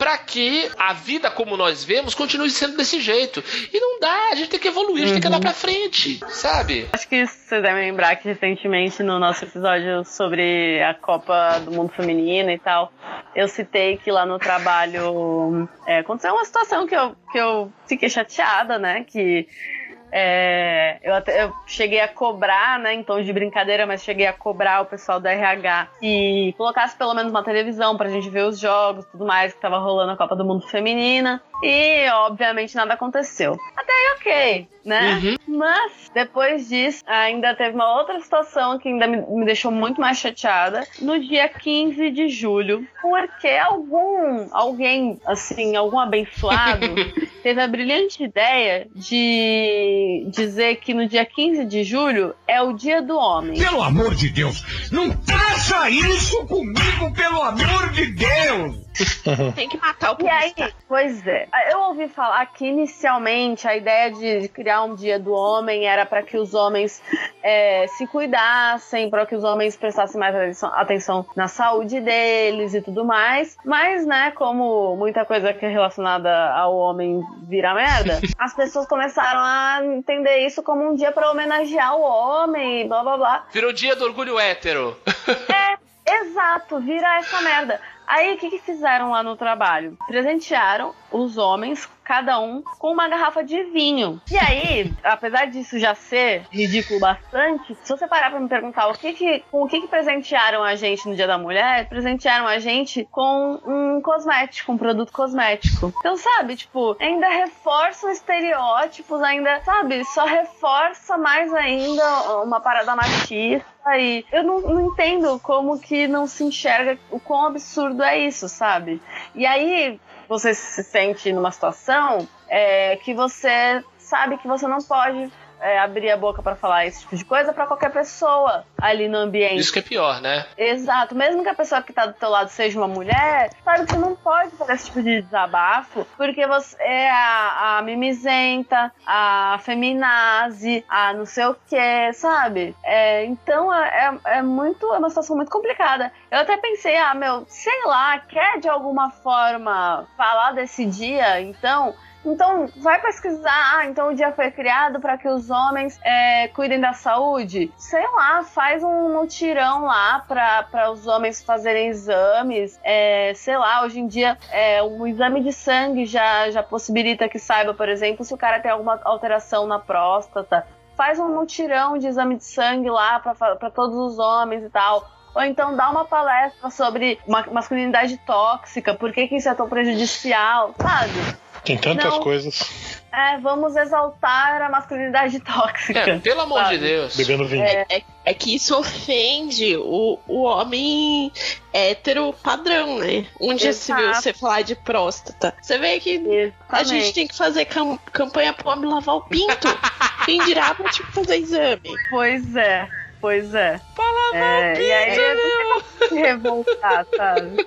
para que a vida como nós vemos continue sendo desse jeito. E não dá, a gente tem que evoluir, a gente tem que andar pra frente, sabe? Acho que vocês devem lembrar que recentemente no nosso episódio sobre a Copa do Mundo Feminino e tal, eu citei que lá no trabalho é, aconteceu uma situação que eu, que eu fiquei chateada, né? Que é, eu, até, eu cheguei a cobrar, né, em tom de brincadeira, mas cheguei a cobrar o pessoal do RH e colocasse pelo menos uma televisão pra gente ver os jogos tudo mais que tava rolando a Copa do Mundo Feminina. E, obviamente, nada aconteceu. Até aí, ok, né? Mas, depois disso, ainda teve uma outra situação que ainda me, me deixou muito mais chateada. No dia 15 de julho, porque algum, alguém, assim, algum abençoado, teve a brilhante ideia de dizer que no dia 15 de julho é o dia do homem. Pelo amor de Deus, não faça isso comigo, pelo amor de Deus! Tem que matar o E aí, publicitário. pois é, eu ouvi falar que inicialmente a ideia de criar um dia do homem era para que os homens é, se cuidassem, para que os homens prestassem mais atenção, atenção na saúde deles e tudo mais. Mas, né, como muita coisa que é relacionada ao homem vira merda, as pessoas começaram a entender isso como um dia para homenagear o homem e blá blá blá. Virou dia do orgulho hétero. Exato, vira essa merda. Aí o que, que fizeram lá no trabalho? Presentearam os homens, cada um, com uma garrafa de vinho. E aí, apesar disso já ser ridículo bastante, se você parar pra me perguntar o que que, com o que, que presentearam a gente no Dia da Mulher, presentearam a gente com um cosmético, um produto cosmético. Então, sabe, tipo, ainda reforçam estereótipos, ainda, sabe, só reforça mais ainda uma parada machista. E eu não, não entendo como que não se enxerga o quão absurdo é isso, sabe? E aí você se sente numa situação é, que você sabe que você não pode é, abrir a boca pra falar esse tipo de coisa pra qualquer pessoa ali no ambiente. Isso que é pior, né? Exato, mesmo que a pessoa que tá do teu lado seja uma mulher, sabe que você não pode fazer esse tipo de desabafo, porque você é a, a mimizenta, a feminazi, a não sei o que, sabe? É, então é, é, é muito, é uma situação muito complicada. Eu até pensei, ah, meu, sei lá, quer de alguma forma falar desse dia, então. Então, vai pesquisar. Ah, então o dia foi criado para que os homens é, cuidem da saúde. Sei lá, faz um mutirão lá para os homens fazerem exames. É, sei lá, hoje em dia, é, um exame de sangue já, já possibilita que saiba, por exemplo, se o cara tem alguma alteração na próstata. Faz um mutirão de exame de sangue lá para todos os homens e tal. Ou então dá uma palestra sobre ma- masculinidade tóxica, por que, que isso é tão prejudicial, sabe? Tem tantas Não. coisas. É, vamos exaltar a masculinidade tóxica. É, pelo amor sabe? de Deus. Bebendo vinho. É, é- é que isso ofende o, o homem hétero padrão, né? Onde já se viu Exato. você falar de próstata? Você vê que a gente Exatamente. tem que fazer cam- campanha pro homem lavar o pinto. Quem dirá pra tipo, fazer exame? Pois é, pois é. é e aí como se revoltar, sabe?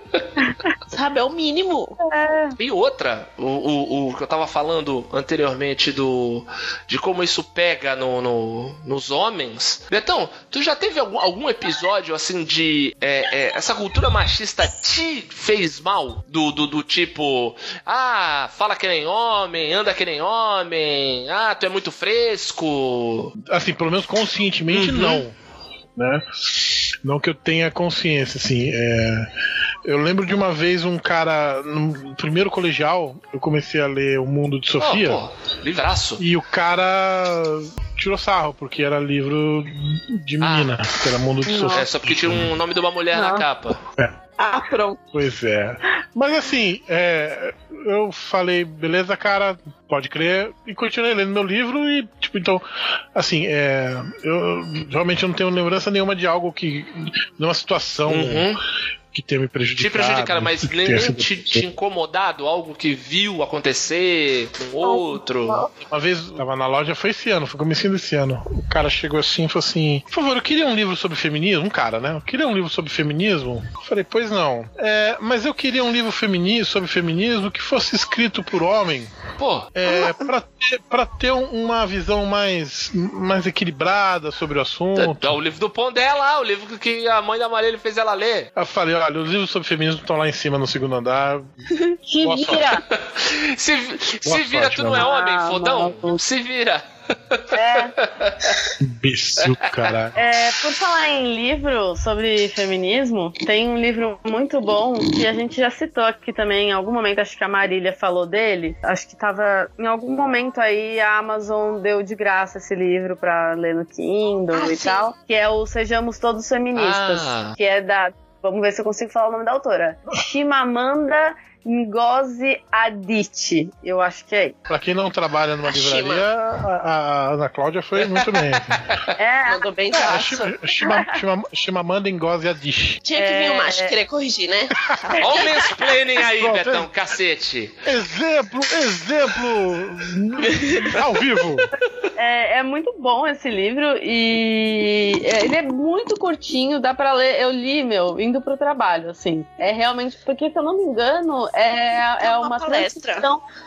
Sabe, é o mínimo. É, E outra, o, o, o que eu tava falando anteriormente do de como isso pega no, no- nos homens. Betão, tu já teve algum, algum episódio assim de é, é, essa cultura machista te fez mal? Do, do, do tipo, ah, fala que nem homem, anda que nem homem, ah, tu é muito fresco. Assim, pelo menos conscientemente, Uhum. não. Né? Não que eu tenha consciência, assim. é, Eu lembro de uma vez um cara, no primeiro colegial, eu comecei a ler O Mundo de Sofia. Oh, pô, livraço. E o cara tirou sarro, porque era livro de menina, que era Mundo de Sofia. É só porque tinha um nome de uma mulher na Não. capa. Ah, pronto. Pois é. Mas assim, é, eu falei, beleza, cara, pode crer, e continuei lendo meu livro e, tipo, então, assim, é, eu realmente não tenho lembrança nenhuma de algo que. de uma situação Uhum. Que tenha me Te prejudicado. prejudicaram, mas nem te, te incomodado? Algo que viu acontecer com outro? Uma vez tava na loja, foi esse ano, foi comecinho desse ano. O cara chegou assim e falou assim: Por favor, eu queria um livro sobre feminismo. Um cara, né? Eu queria um livro sobre feminismo. Eu falei, pois não. É, mas eu queria um livro femini sobre feminismo que fosse escrito por homem. Pô, É, pra, ter, pra ter um- uma visão mais, mais equilibrada sobre o assunto. é o livro do Pondé lá, o livro que a mãe da Marília fez ela ler. Eu falei, olha, os livros sobre feminismo estão lá em cima no segundo andar. que Boa vira. Se, se vira, sorte, tu não é homem, Ah, fodão? maluco. Se vira. É, Imbecil, caralho. é, por falar em livro sobre feminismo, tem um livro muito bom que a gente já citou aqui também em algum momento, acho que a Marília falou dele. Acho que tava em algum momento aí a Amazon deu de graça esse livro pra ler no Kindle Ah, e sim. tal, que é o Sejamos Todos Feministas, Ah. que é da Vamos ver se eu consigo falar o nome da autora. Chimamanda Ngozi Adichie, eu acho que é. isso. Pra quem não trabalha numa A livraria, a, a Ana Cláudia foi muito bem. É, Mandou bem É. Shima- Shima- Shima- Chimamanda Ngozi Adichie. Tinha que vir É. o macho querer corrigir, né? Olha o mansplaining aí, Pronto, Betão, hein? cacete. Exemplo, exemplo ao vivo. É, é muito bom esse livro e é, ele é muito curtinho, dá pra ler. Eu li, meu, indo pro trabalho, assim. É realmente, porque se eu não me engano, é, é É uma, uma palestra.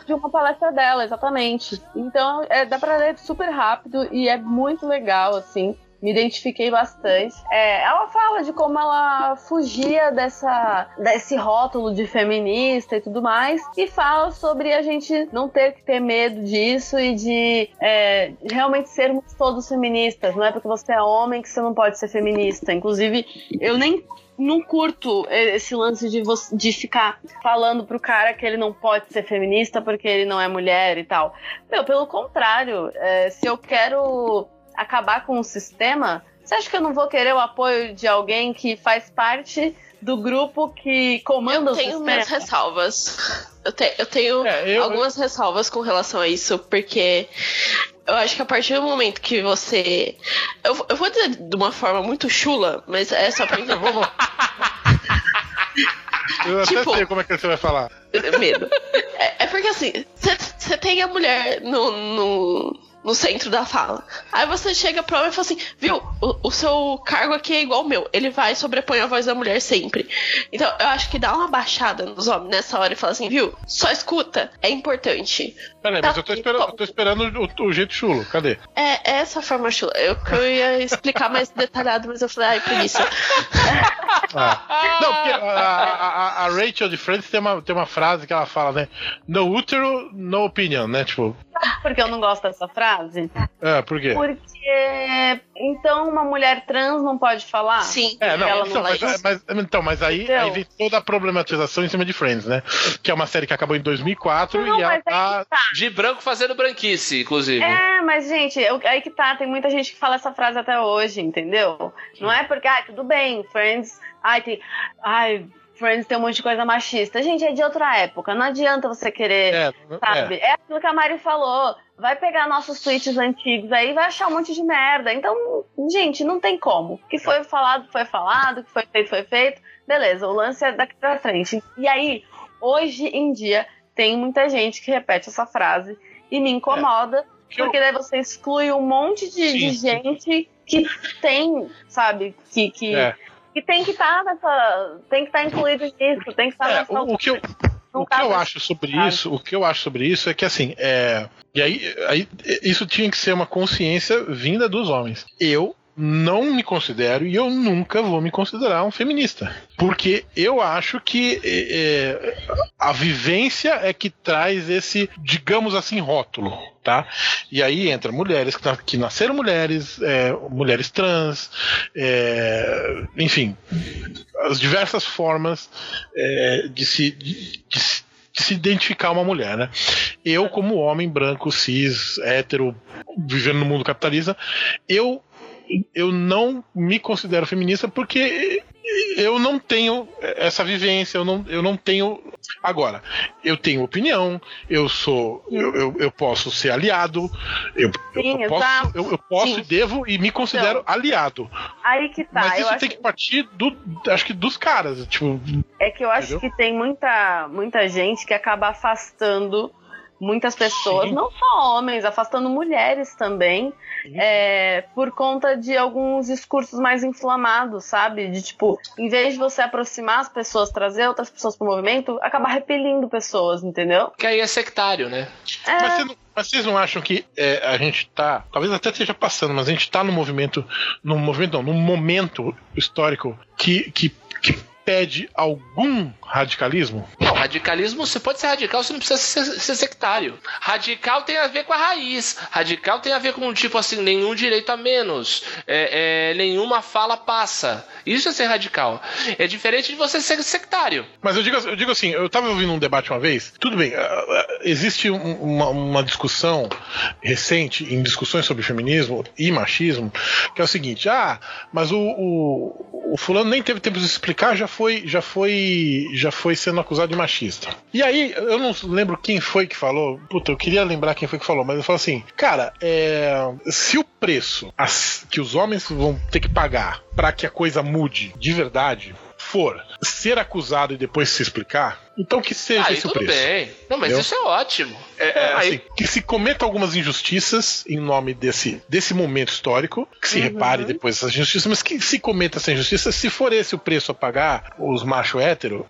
de uma palestra dela, exatamente. Então, é, dá pra ler super rápido e é muito legal, assim. Me identifiquei bastante. É, ela fala de como ela fugia dessa, desse rótulo de feminista e tudo mais, e fala sobre a gente não ter que ter medo disso e de é, realmente sermos todos feministas. Não é porque você é homem que você não pode ser feminista. Inclusive, eu nem não curto esse lance de, de ficar falando pro cara que ele não pode ser feminista porque ele não é mulher e tal. Meu, pelo contrário, é, se eu quero acabar com o sistema, você acha que eu não vou querer o apoio de alguém que faz parte do grupo que comanda Eu o tenho sistema? minhas ressalvas. Eu, te- eu tenho É, eu- algumas ressalvas com relação a isso, porque eu acho que a partir do momento que você. Eu, eu vou dizer de uma forma muito chula, mas é só pra entender. Vamos. Eu até Tipo- sei como é que você vai falar. medo. É, é porque assim, você tem a mulher no, no, no centro da fala. Aí você chega pro homem e fala assim, viu, o, o seu cargo aqui é igual ao meu. Ele vai sobrepõe a voz da mulher sempre. Então, eu acho que dá uma baixada nos homens nessa hora e fala assim, viu, só escuta, é importante. Peraí, Tá mas eu tô esperando, eu tô esperando o, o jeito chulo. Cadê? É, é essa forma chula. Eu, eu ia explicar mais detalhado, mas eu falei, ai, preguiça. Ah. Não, porque a, a- a- a Rachel de Friends tem uma, tem uma frase que ela fala, né? No útero, no opinion, né? Tipo, Porque eu não gosto dessa frase. É, por quê? Porque então uma mulher trans não pode falar? Sim. É, não, ela então, não mas, mas- então, mas aí, Entendeu? aí vem toda a problematização em cima de Friends, né? Que é uma série que acabou em 2004 Não, e ela tá. tá. De branco fazendo branquice, inclusive. É, mas, gente, eu- aí que tá, tem muita gente que fala essa frase até hoje, entendeu? Não é porque, ai, tudo bem, Friends, ai, tem. Ai, Friends tem um monte de coisa machista. Gente, é de outra época, não adianta você querer. É, Sabe? é. É. aquilo que a Mari falou. Vai pegar nossos tweets antigos aí vai achar um monte de merda. Então, gente, não tem como. O que foi falado, foi falado. O que foi feito, foi feito. Beleza, o lance é daqui pra frente. E aí, hoje em dia, tem muita gente que repete essa frase e me incomoda. Eu- Porque daí você exclui um monte de, de gente que tem, sabe, que, que, É. que tem que estar nessa. Tem que estar incluído nisso, tem que estar É, nessa. o, o que eu, o que eu acho sobre isso, o que eu acho sobre isso é que assim, é, e aí, aí isso tinha que ser uma consciência vinda dos homens. Eu não me considero e eu nunca vou me considerar um feminista, porque eu acho que é, é, a vivência é que traz esse, digamos assim, rótulo. Tá? E aí entra mulheres que, na- que nasceram mulheres, é, mulheres trans, é, enfim, as diversas formas é, de, se, de se- de se identificar uma mulher, né? Eu, como homem branco, cis, hétero, vivendo no mundo capitalista, eu, eu não me considero feminista porque eu não tenho essa vivência, eu não, eu não tenho. Agora, eu tenho opinião, eu sou. Eu, eu, eu posso ser aliado, eu, Sim, eu posso, eu, eu posso Sim. e devo e me considero aliado. Aí que tá. Mas isso tem que partir do, acho que dos caras, tipo, É que eu acho Entendeu? que tem muita, muita gente que acaba afastando muitas pessoas, Sim. não só homens, afastando mulheres também, é, por conta de alguns discursos mais inflamados, sabe? De tipo, em vez de você aproximar as pessoas, trazer outras pessoas pro movimento, acabar repelindo pessoas, entendeu? Que aí é sectário, né? É, Mas, você não- mas vocês não acham que é, a gente tá. Talvez até esteja passando, mas a gente tá num movimento. Num movimento, não, num momento histórico que, que, que pede algum radicalismo? Não, radicalismo, você pode ser radical, você não precisa ser, ser sectário. Radical tem a ver com a raiz. Radical tem a ver com, tipo assim, nenhum direito a menos. É, é, nenhuma fala passa. Isso é ser radical. É diferente de você ser sectário. Mas eu digo, eu digo assim, eu tava ouvindo um debate uma vez, tudo bem, ah, ah, existe um- uma, uma discussão recente em discussões sobre feminismo e machismo, que é o seguinte, ah, mas o, o, o fulano nem teve tempo de explicar, já foi, já foi, já foi sendo acusado de machista. E aí, eu não lembro quem foi que falou, puta, eu queria lembrar quem foi que falou, mas eu falo assim, cara, é, se o preço que os homens vão ter que pagar para que a coisa mude de verdade for ser acusado e depois se explicar, então que seja Aí esse o tudo preço. bem. Não, mas Entendeu? isso é ótimo. É, é, Aí- assim, que se cometa algumas injustiças em nome desse, desse momento histórico, que se repare depois essas injustiças, mas que se cometa essa injustiça, se for esse o preço a pagar, os macho hétero,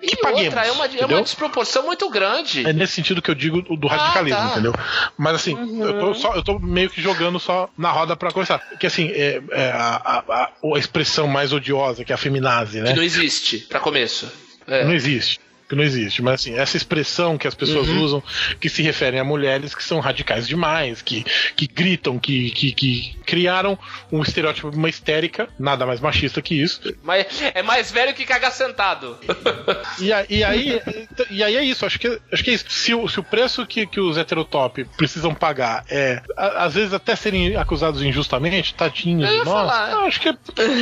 que e paguemos. outra, é uma, é uma desproporção muito grande. É nesse sentido que eu digo do Ah, radicalismo, tá. entendeu? Mas assim, eu, tô só, eu tô meio que jogando só na roda pra conversar. Que assim, é, é a, a- a- a expressão mais odiosa, que é a feminazi, né? Que não existe, pra começo. É. Não existe. Que não existe. Mas assim, essa expressão que as pessoas Uhum. usam, que se referem a mulheres que são radicais demais, que, que gritam, que, que, que criaram um estereótipo, uma histérica, nada mais machista que isso. Mas é mais velho que cagar sentado. E, a- e aí, e aí é isso, acho que, acho que é isso. Se o, se o preço que, que os heterotop precisam pagar é, a- às vezes até serem acusados injustamente, tadinhos de nós, falar. eu acho que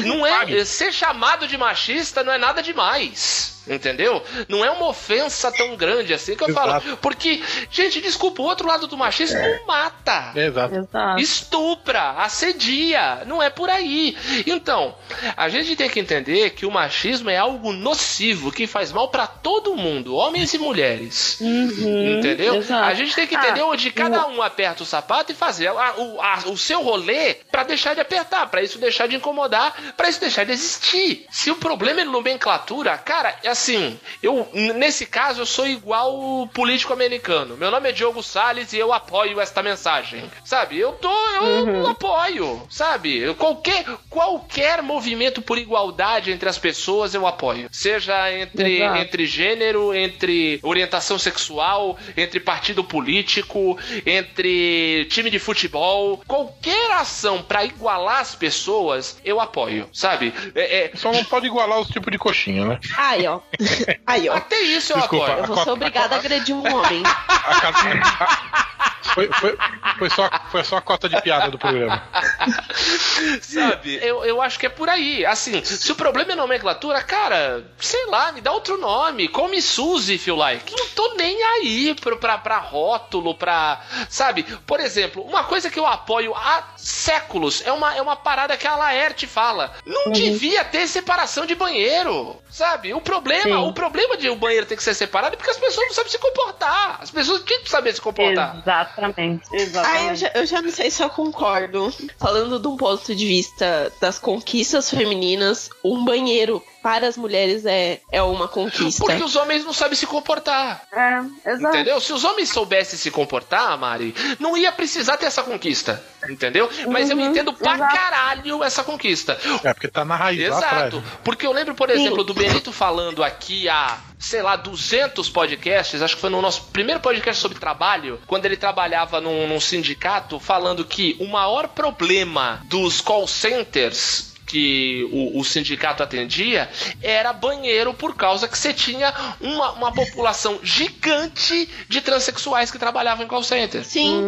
Não é. Pague. Ser chamado de machista não é nada demais. Entendeu? Não é uma ofensa tão grande assim que eu Exato. falo. Porque, gente, desculpa, o outro lado do machismo não mata. É, exato. Exato. Estupra, assedia, não é por aí. Então, a gente tem que entender que o machismo é algo nocivo que faz mal pra todo mundo, homens e mulheres. Uhum, Entendeu? exato. A gente tem que entender Ah, onde cada um aperta o sapato e fazer a- o, a- o seu rolê pra deixar de apertar, pra isso deixar de incomodar, pra isso deixar de existir. Se o problema é nomenclatura, cara, é assim, eu nesse caso eu sou igual o político americano. Meu nome é Diogo Salles e eu apoio esta mensagem. Sabe? Eu tô, eu apoio, sabe? Qualquer qualquer movimento por igualdade entre as pessoas eu apoio. Seja entre Exato. entre gênero, entre orientação sexual, entre partido político, entre time de futebol, qualquer ação pra igualar as pessoas, eu apoio, sabe? É- é- Só não pode igualar os tipos de coxinha, né? Aí, ó. Aí, ó. até isso eu Desculpa. apoio. Eu vou ser obrigada a agredir um homem. A foi, foi, foi, só, foi só a cota de piada do programa. Sabe? Eu, eu acho que é por aí. Assim, se o problema é nomenclatura, cara, sei lá, me dá outro nome. Come Suzy, you like. Não tô nem aí pro, pra, pra rótulo, pra. Sabe? Por exemplo, uma coisa que eu apoio há séculos é uma, é uma parada que a Laerte fala. Não devia ter separação de banheiro. Sabe? O problema, Sim. o problema de o banheiro ter que ser separado é porque as pessoas não sabem se comportar. As pessoas têm que saber se comportar. Exatamente. Ah, eu Exatamente. já, eu já não sei se eu concordo. Falando de um ponto de vista das conquistas femininas, um banheiro para as mulheres é, é uma conquista. Porque os homens não sabem se comportar. É, exato. Entendeu? Se os homens soubessem se comportar, Mari, não ia precisar ter essa conquista. Entendeu? Mas eu Uhum, entendo pra exato. caralho essa conquista. É, porque tá na raiz. Exato. Porque eu lembro, por exemplo, do Benito falando aqui há, sei lá, 200 podcasts, acho que foi no nosso primeiro podcast sobre trabalho, quando ele trabalhava num, num sindicato, falando que o maior problema dos call centers que o, o sindicato atendia era banheiro por causa que você tinha uma, uma população gigante de transexuais que trabalhavam em call center. Sim.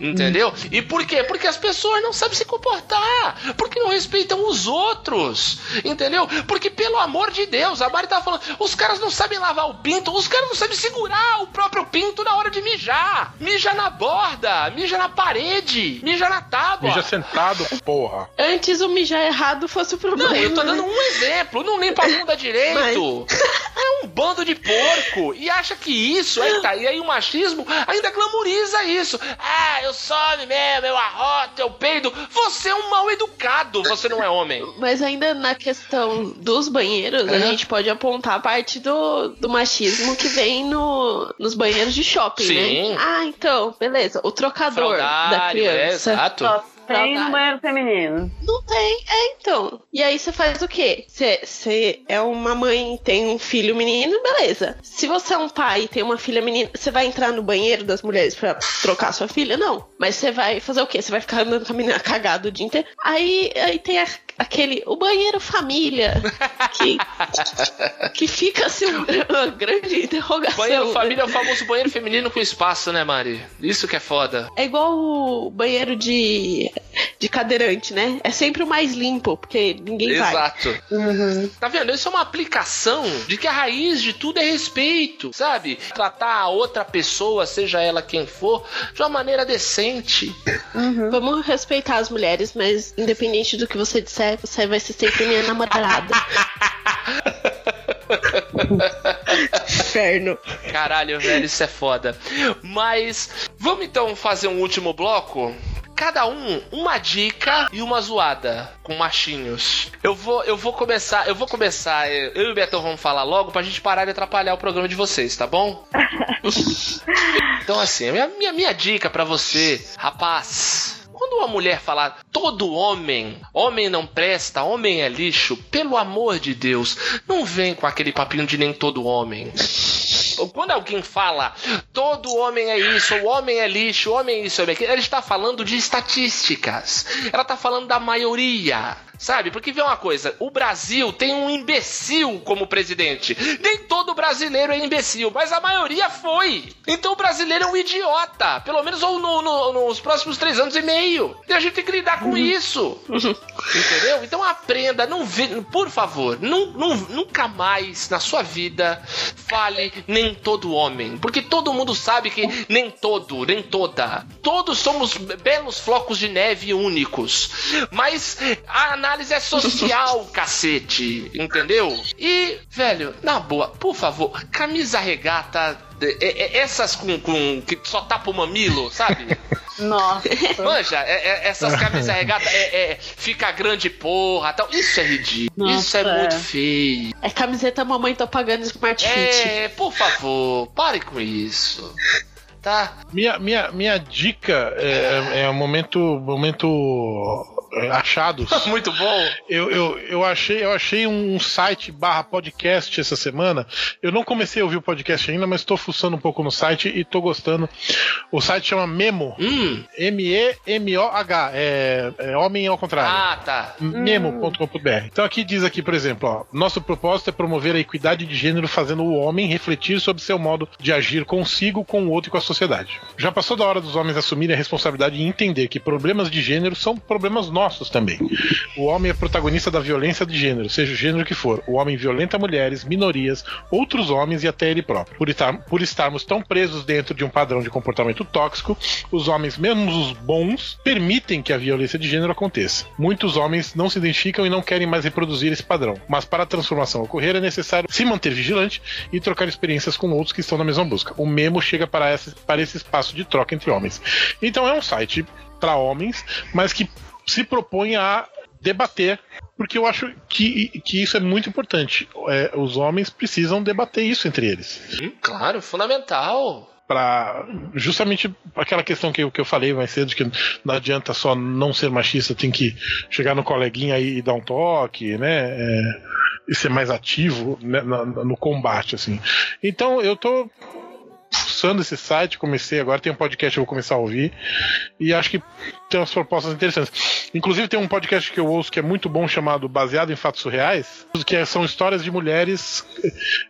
Entendeu? E por quê? Porque as pessoas não sabem se comportar. Porque não respeitam os outros. Entendeu? Porque, pelo amor de Deus, a Mari tava falando, os caras não sabem lavar o pinto, os caras não sabem segurar o próprio pinto na hora de mijar. Mija na borda, mija na parede, mija na tábua. Mija sentado, porra. Antes o mijar errado fosse o problema. Não, eu tô dando um exemplo. Não limpa a bunda direito. É um bando de porco. E acha que isso, aí tá. E aí o machismo ainda glamoriza isso. Ah, eu some mesmo, eu arroto, eu peido. Você é um mal educado, você não é homem. Mas ainda na questão dos banheiros, a É. gente pode apontar a parte do, do machismo que vem no, nos banheiros de shopping, Sim. né? Ah, então, beleza. O trocador da Fraudário, é, criança. exato. Só tem no banheiro feminino. Não tem, é então. E aí você faz o quê? Você é uma mãe, tem um filho menino, beleza. Se você é um pai e tem uma filha menina, você vai entrar no banheiro das mulheres pra trocar sua filha? Não. Mas você vai fazer o quê? Você vai ficar andando com a menina cagada o dia inteiro? Aí, aí tem a- aquele, o banheiro família, que, que fica assim uma grande interrogação. Banheiro né? família é o famoso banheiro feminino com espaço, né, Mari? Isso que é foda. É igual o banheiro de, de cadeirante, né? É sempre o mais limpo, porque ninguém vai. Exato. Tá vendo? Isso é uma aplicação de que a raiz de tudo é respeito, sabe? Tratar a outra pessoa, seja ela quem for, de uma maneira decente. Vamos respeitar as mulheres, mas independente do que você disser, você vai ser sempre minha namorada. Inferno. Caralho, velho, isso é foda. Mas vamos então fazer um último bloco? Cada um uma dica e uma zoada com machinhos. Eu vou, eu vou começar, eu vou começar. Eu e o Betão vamos falar logo pra gente parar de atrapalhar o programa de vocês, tá bom? então assim, a minha, minha, minha dica pra você, rapaz. Quando uma mulher falar todo homem, homem não presta, homem é lixo, pelo amor de Deus, não vem com aquele papinho de nem todo homem. Quando alguém fala todo homem é isso, o homem é lixo, o homem é isso, homem é aquilo, ela está falando de estatísticas. Ela está falando da maioria. Sabe? Porque vê uma coisa, o Brasil tem um imbecil como presidente. Nem todo brasileiro é imbecil, mas a maioria foi. Então o brasileiro é um idiota. Pelo menos ou no- no- nos próximos três anos e meio. E a gente tem que lidar com isso. Entendeu? Então aprenda, não vê, por favor, não, não- nunca mais na sua vida fale nem todo homem. Porque todo mundo sabe que nem todo, nem toda. Todos somos belos flocos de neve únicos. Mas a análise é social, cacete. Entendeu? E, velho, na boa, por favor, camisa regata. é- é- Essas com, com que só tapa o mamilo, sabe? Nossa. Manja, é- é- essas camisas regatas é, é, fica grande porra tal. Isso é ridículo. Nossa, isso é, é. muito feio. É camiseta mamãe tô pagando Smart Fit. É, por favor, pare com isso. Tá? Minha, minha, minha dica é, é um momento, momento é, achados. Muito bom. Eu, eu, eu, achei, eu achei um site barra podcast essa semana. Eu não comecei a ouvir o podcast ainda, mas estou fuçando um pouco no site e estou gostando. O site chama Memo. Hum. M-E-M-O-H. É, é homem ao contrário. Ah, tá. Memo.com.br. Então aqui diz aqui, por exemplo, ó, nosso propósito é promover a equidade de gênero, fazendo o homem refletir sobre seu modo de agir consigo, com o outro e com a sociedade. Já passou da hora dos homens assumirem a responsabilidade e entender que problemas de gênero são problemas nossos também. O homem é protagonista da violência de gênero, seja o gênero que for. O homem violenta mulheres, minorias, outros homens e até ele próprio. Por, estar- por estarmos tão presos dentro de um padrão de comportamento tóxico, os homens, mesmo os bons, permitem que a violência de gênero aconteça. Muitos homens não se identificam e não querem mais reproduzir esse padrão. Mas para a transformação ocorrer é necessário se manter vigilante e trocar experiências com outros que estão na mesma busca. O memo chega para esse, para esse espaço de troca entre homens. Então é um site para homens, mas que se propõe a debater, porque eu acho que, que isso é muito importante. É, os homens precisam debater isso entre eles claro, fundamental. para justamente aquela questão que eu, que eu falei mais cedo, de que não adianta só não ser machista, tem que chegar no coleguinha e, dar um toque, né? É, e ser mais ativo né, na- no combate, assim. Então eu tô usando esse site, comecei agora, tem um podcast eu vou começar a ouvir, e acho que tem umas propostas interessantes. Inclusive tem um podcast que eu ouço que é muito bom, chamado Baseado em Fatos Surreais, que é- são histórias de mulheres,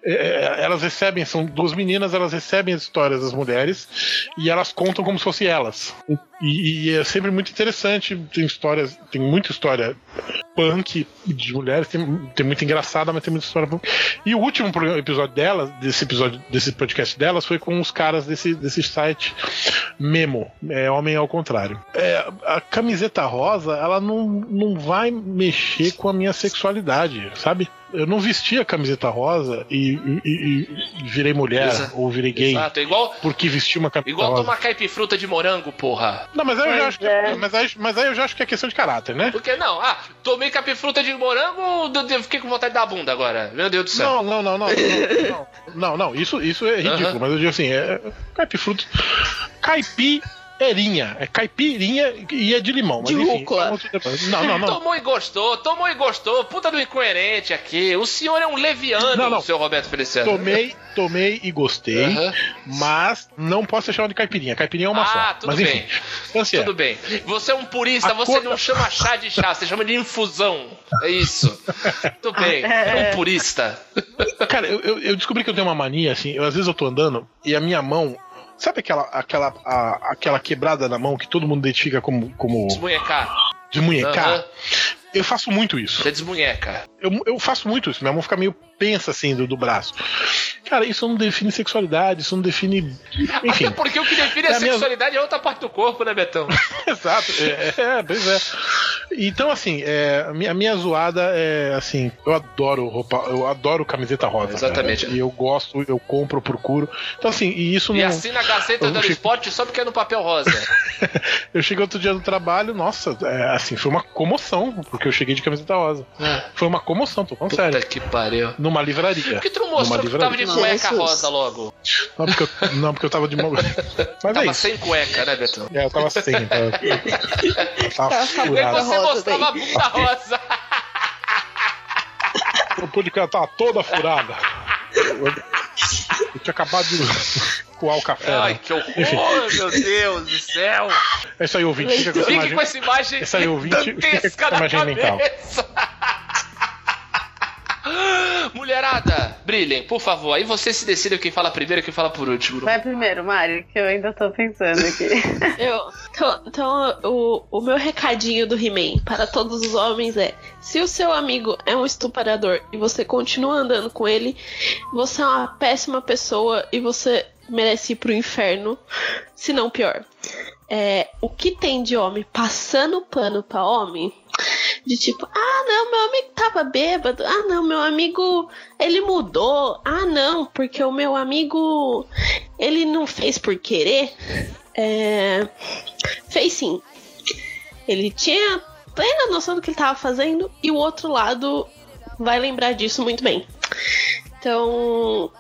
é, é, elas recebem, são duas meninas, elas recebem as histórias das mulheres, e elas contam como se fossem elas. E, e é sempre muito interessante, tem histórias, tem muita história punk de mulheres, tem, tem muita engraçada, mas tem muita história punk. E o último episódio delas, desse episódio, desse podcast delas, foi com os caras desse, desse site Memo, é Homem ao Contrário. É, a camiseta rosa, ela não, não vai mexer com a minha sexualidade, sabe? Eu não vesti a camiseta rosa e, e- e- virei mulher Exa- ou virei gay Exato, igual, porque vesti uma camiseta igual rosa. tomar caipifruta de morango, porra. Não, mas aí, eu já acho que, é. mas, aí, mas aí eu já acho que é questão de caráter, né? Porque não, ah, tomei capifruta de morango, eu- eu fiquei com vontade de dar a bunda agora. Meu Deus do céu. Não, não, não, não, não, não, não, não, isso, isso é ridículo, Aham. mas eu digo assim, é caipifruta, caipirinha, é caipirinha e é de limão, mas De enfim, rúcula. é um. Não, não, não. Tomou e gostou, tomou e gostou. Puta do incoerente aqui. O senhor é um leviano, Não, não. seu Roberto Feliciano. Tomei, tomei e gostei, mas não posso ser chamado de caipirinha. Caipirinha é uma Ah, só. tudo mas enfim, bem. é. Tudo bem. Você é um purista, A você cor não chama chá de chá, você chama de infusão. É isso. Tudo bem. É um purista. Cara, eu, eu- eu descobri que eu tenho uma mania, assim, eu, às vezes eu tô andando e a minha mão. Sabe aquela, aquela, a- aquela quebrada na mão que todo mundo identifica como, como Desmunhecar. desmunhecar? Aham. Eu faço muito isso. Você desmunheca. Eu, eu faço muito isso. Minha mão fica meio pensa assim do, do braço. Cara, isso não define sexualidade, isso não define. Enfim. Até porque o que define a É a minha- sexualidade é outra parte do corpo, né, Betão? Exato. É, é, pois é. Então, assim, é, a, minha, minha zoada é assim, eu adoro roupa, eu adoro camiseta rosa. Exatamente. E eu gosto, eu compro, procuro. Então, assim, e isso E não. assina a Gazeta do Esporte só porque é no papel rosa. Eu cheguei outro dia no trabalho, nossa, é, assim, foi uma comoção, porque eu cheguei de camiseta rosa. Foi uma comoção, tô falando Puta sério. que pariu. Numa livraria. Por que tu mostrou que tu tava de cueca rosa logo? Não, porque eu, não, porque eu tava de mão. Mas é Tava isso. sem cueca, né, Betão? É, eu tava sem. Tava, tava Tava E aí furado. você rosa mostrava a bunda rosa. O pô de cara tava toda furada. Eu, eu tinha acabado de coar o café. Ai, né? que horror, meu Deus do céu. É isso aí, ouvinte. Fica com essa Fique imagem. com essa imagem Essa aí, ouvinte, fica com essa imagem mental. mulherada, brilhem, por favor. Aí você se decide quem fala primeiro e quem fala por último. Vai primeiro, Mari, que eu ainda tô pensando aqui. Eu, então, então o, o meu recadinho do He-Man para todos os homens é: se o seu amigo é um estuprador e você continua andando com ele, você é uma péssima pessoa e você merece ir pro inferno, se não pior. É, o que tem de homem passando pano pra homem? De tipo, ah não, meu amigo tava bêbado. Ah não, meu amigo ele mudou. Ah não, porque o meu amigo ele não fez por querer. É, fez sim. Ele tinha plena noção do que ele tava fazendo e o outro lado vai lembrar disso muito bem. Então,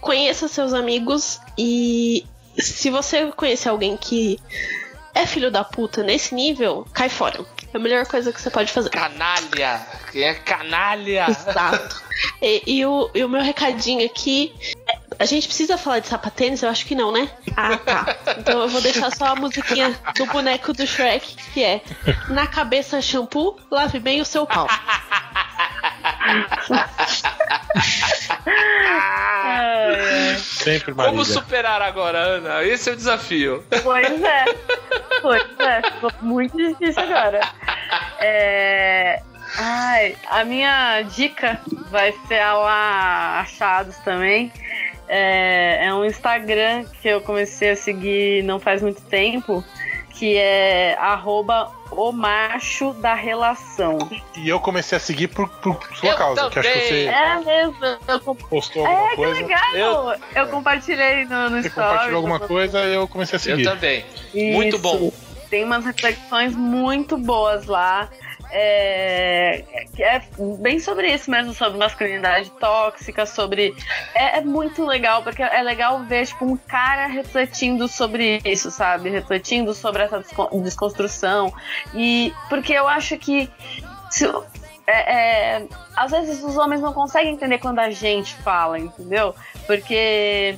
conheça seus amigos e se você conhecer alguém que é filho da puta nesse nível, cai fora. É a melhor coisa que você pode fazer. Canalha! Quem é canalha? Exato. E, e o, e o meu recadinho aqui. é- A gente precisa falar de sapatênis? Eu acho que não, né? Ah, tá. Então eu vou deixar só a musiquinha do boneco do Shrek, que é Na cabeça shampoo, lave bem o seu pau. Sempre Como Marília. superar agora, Ana? Esse é o desafio. Pois é. Pois é. Ficou muito difícil agora. É... Ai, a minha dica vai ser a lá achados também. É, é um Instagram que eu comecei a seguir não faz muito tempo, que é arroba o macho da relação. E eu comecei a seguir por, por sua Eu causa, que acho que também. você É mesmo, eu postou alguma É, que coisa. legal! Eu, compartilhei no, no Você story. compartilhou alguma coisa e eu comecei a Eu seguir. também. Muito Isso. bom. Tem umas reflexões muito boas lá. É, é bem sobre isso mesmo, sobre masculinidade tóxica, sobre. É, é muito legal, porque é legal ver, tipo, um cara refletindo sobre isso, sabe? Refletindo sobre essa descon- desconstrução. E porque eu acho que. se- é, é, às vezes os homens não conseguem entender quando a gente fala, entendeu? Porque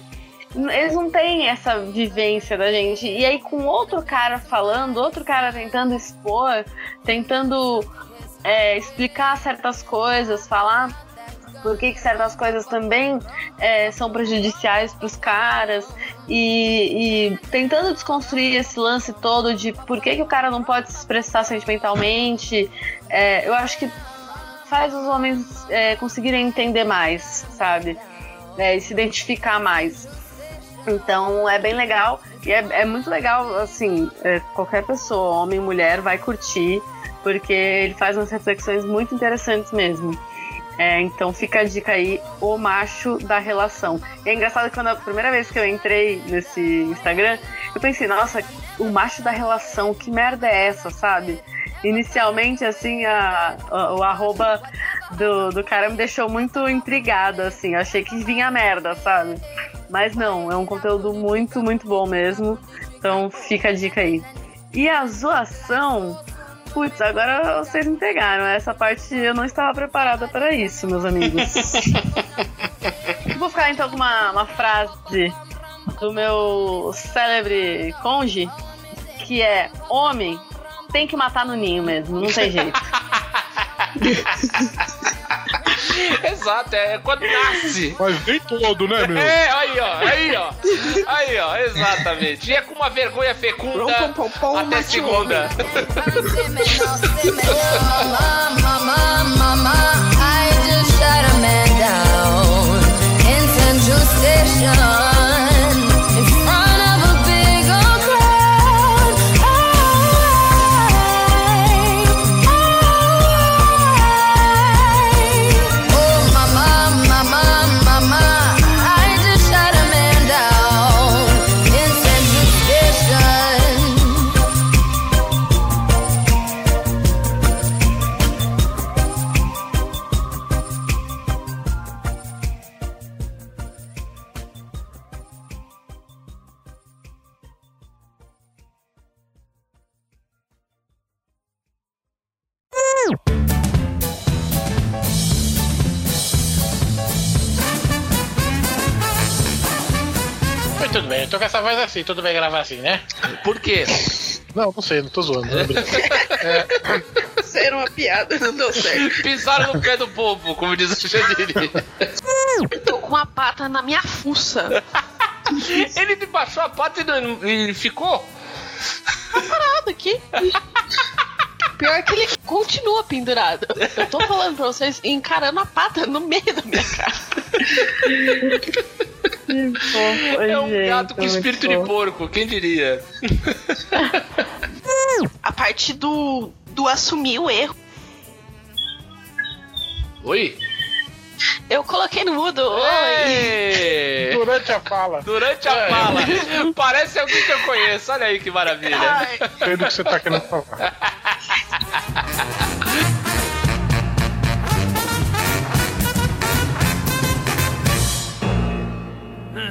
eles não têm essa vivência da gente. E aí, com outro cara falando, outro cara tentando expor, tentando é, explicar certas coisas, falar por que, que certas coisas também é, são prejudiciais para os caras e, e tentando desconstruir esse lance todo de por que, que o cara não pode se expressar sentimentalmente. É, eu acho que faz os homens é, conseguirem entender mais, sabe? É, se identificar mais. Então é bem legal e é, é muito legal, assim, é, qualquer pessoa, homem, mulher, vai curtir, porque ele faz umas reflexões muito interessantes mesmo. É, então fica a dica aí, o macho da relação. E é engraçado que quando a primeira vez que eu entrei nesse Instagram, eu pensei, nossa, o macho da relação, que merda é essa, sabe? Inicialmente, assim, a, a- o arroba do, do cara me deixou muito intrigada, assim. Eu achei que vinha merda, sabe? Mas não, é um conteúdo muito, muito bom mesmo. Então fica a dica aí. E a zoação. Putz, agora vocês me pegaram. Essa parte eu não estava preparada para isso, meus amigos. Vou ficar então com uma, uma frase do meu célebre conge, que é homem tem que matar no ninho mesmo, não tem jeito. Exato, é quando nasce. Mas nem todo, né, meu? É, aí ó, aí ó. Aí ó, exatamente. E é com uma vergonha fecunda Pom, pom, pom, até segunda. assim, tudo bem gravar assim, né? Por quê? Não, não sei, não tô zoando. Não é Ser uma piada, não deu certo. Pisaram no pé do povo, como diz o Xandini. Tô com uma pata na minha fuça. Ele me baixou a pata e, não- e ficou? Parado aqui. Pior que ele continua pendurado. Eu tô falando pra vocês encarando a pata no meio da minha cara. É um gato com espírito de porco, quem diria? A parte do, do assumir o erro. Oi? Eu coloquei no mudo. Oi. Durante a fala. Durante a fala. Parece alguém que eu conheço. Olha aí que maravilha. Sei do que você tá querendo falar.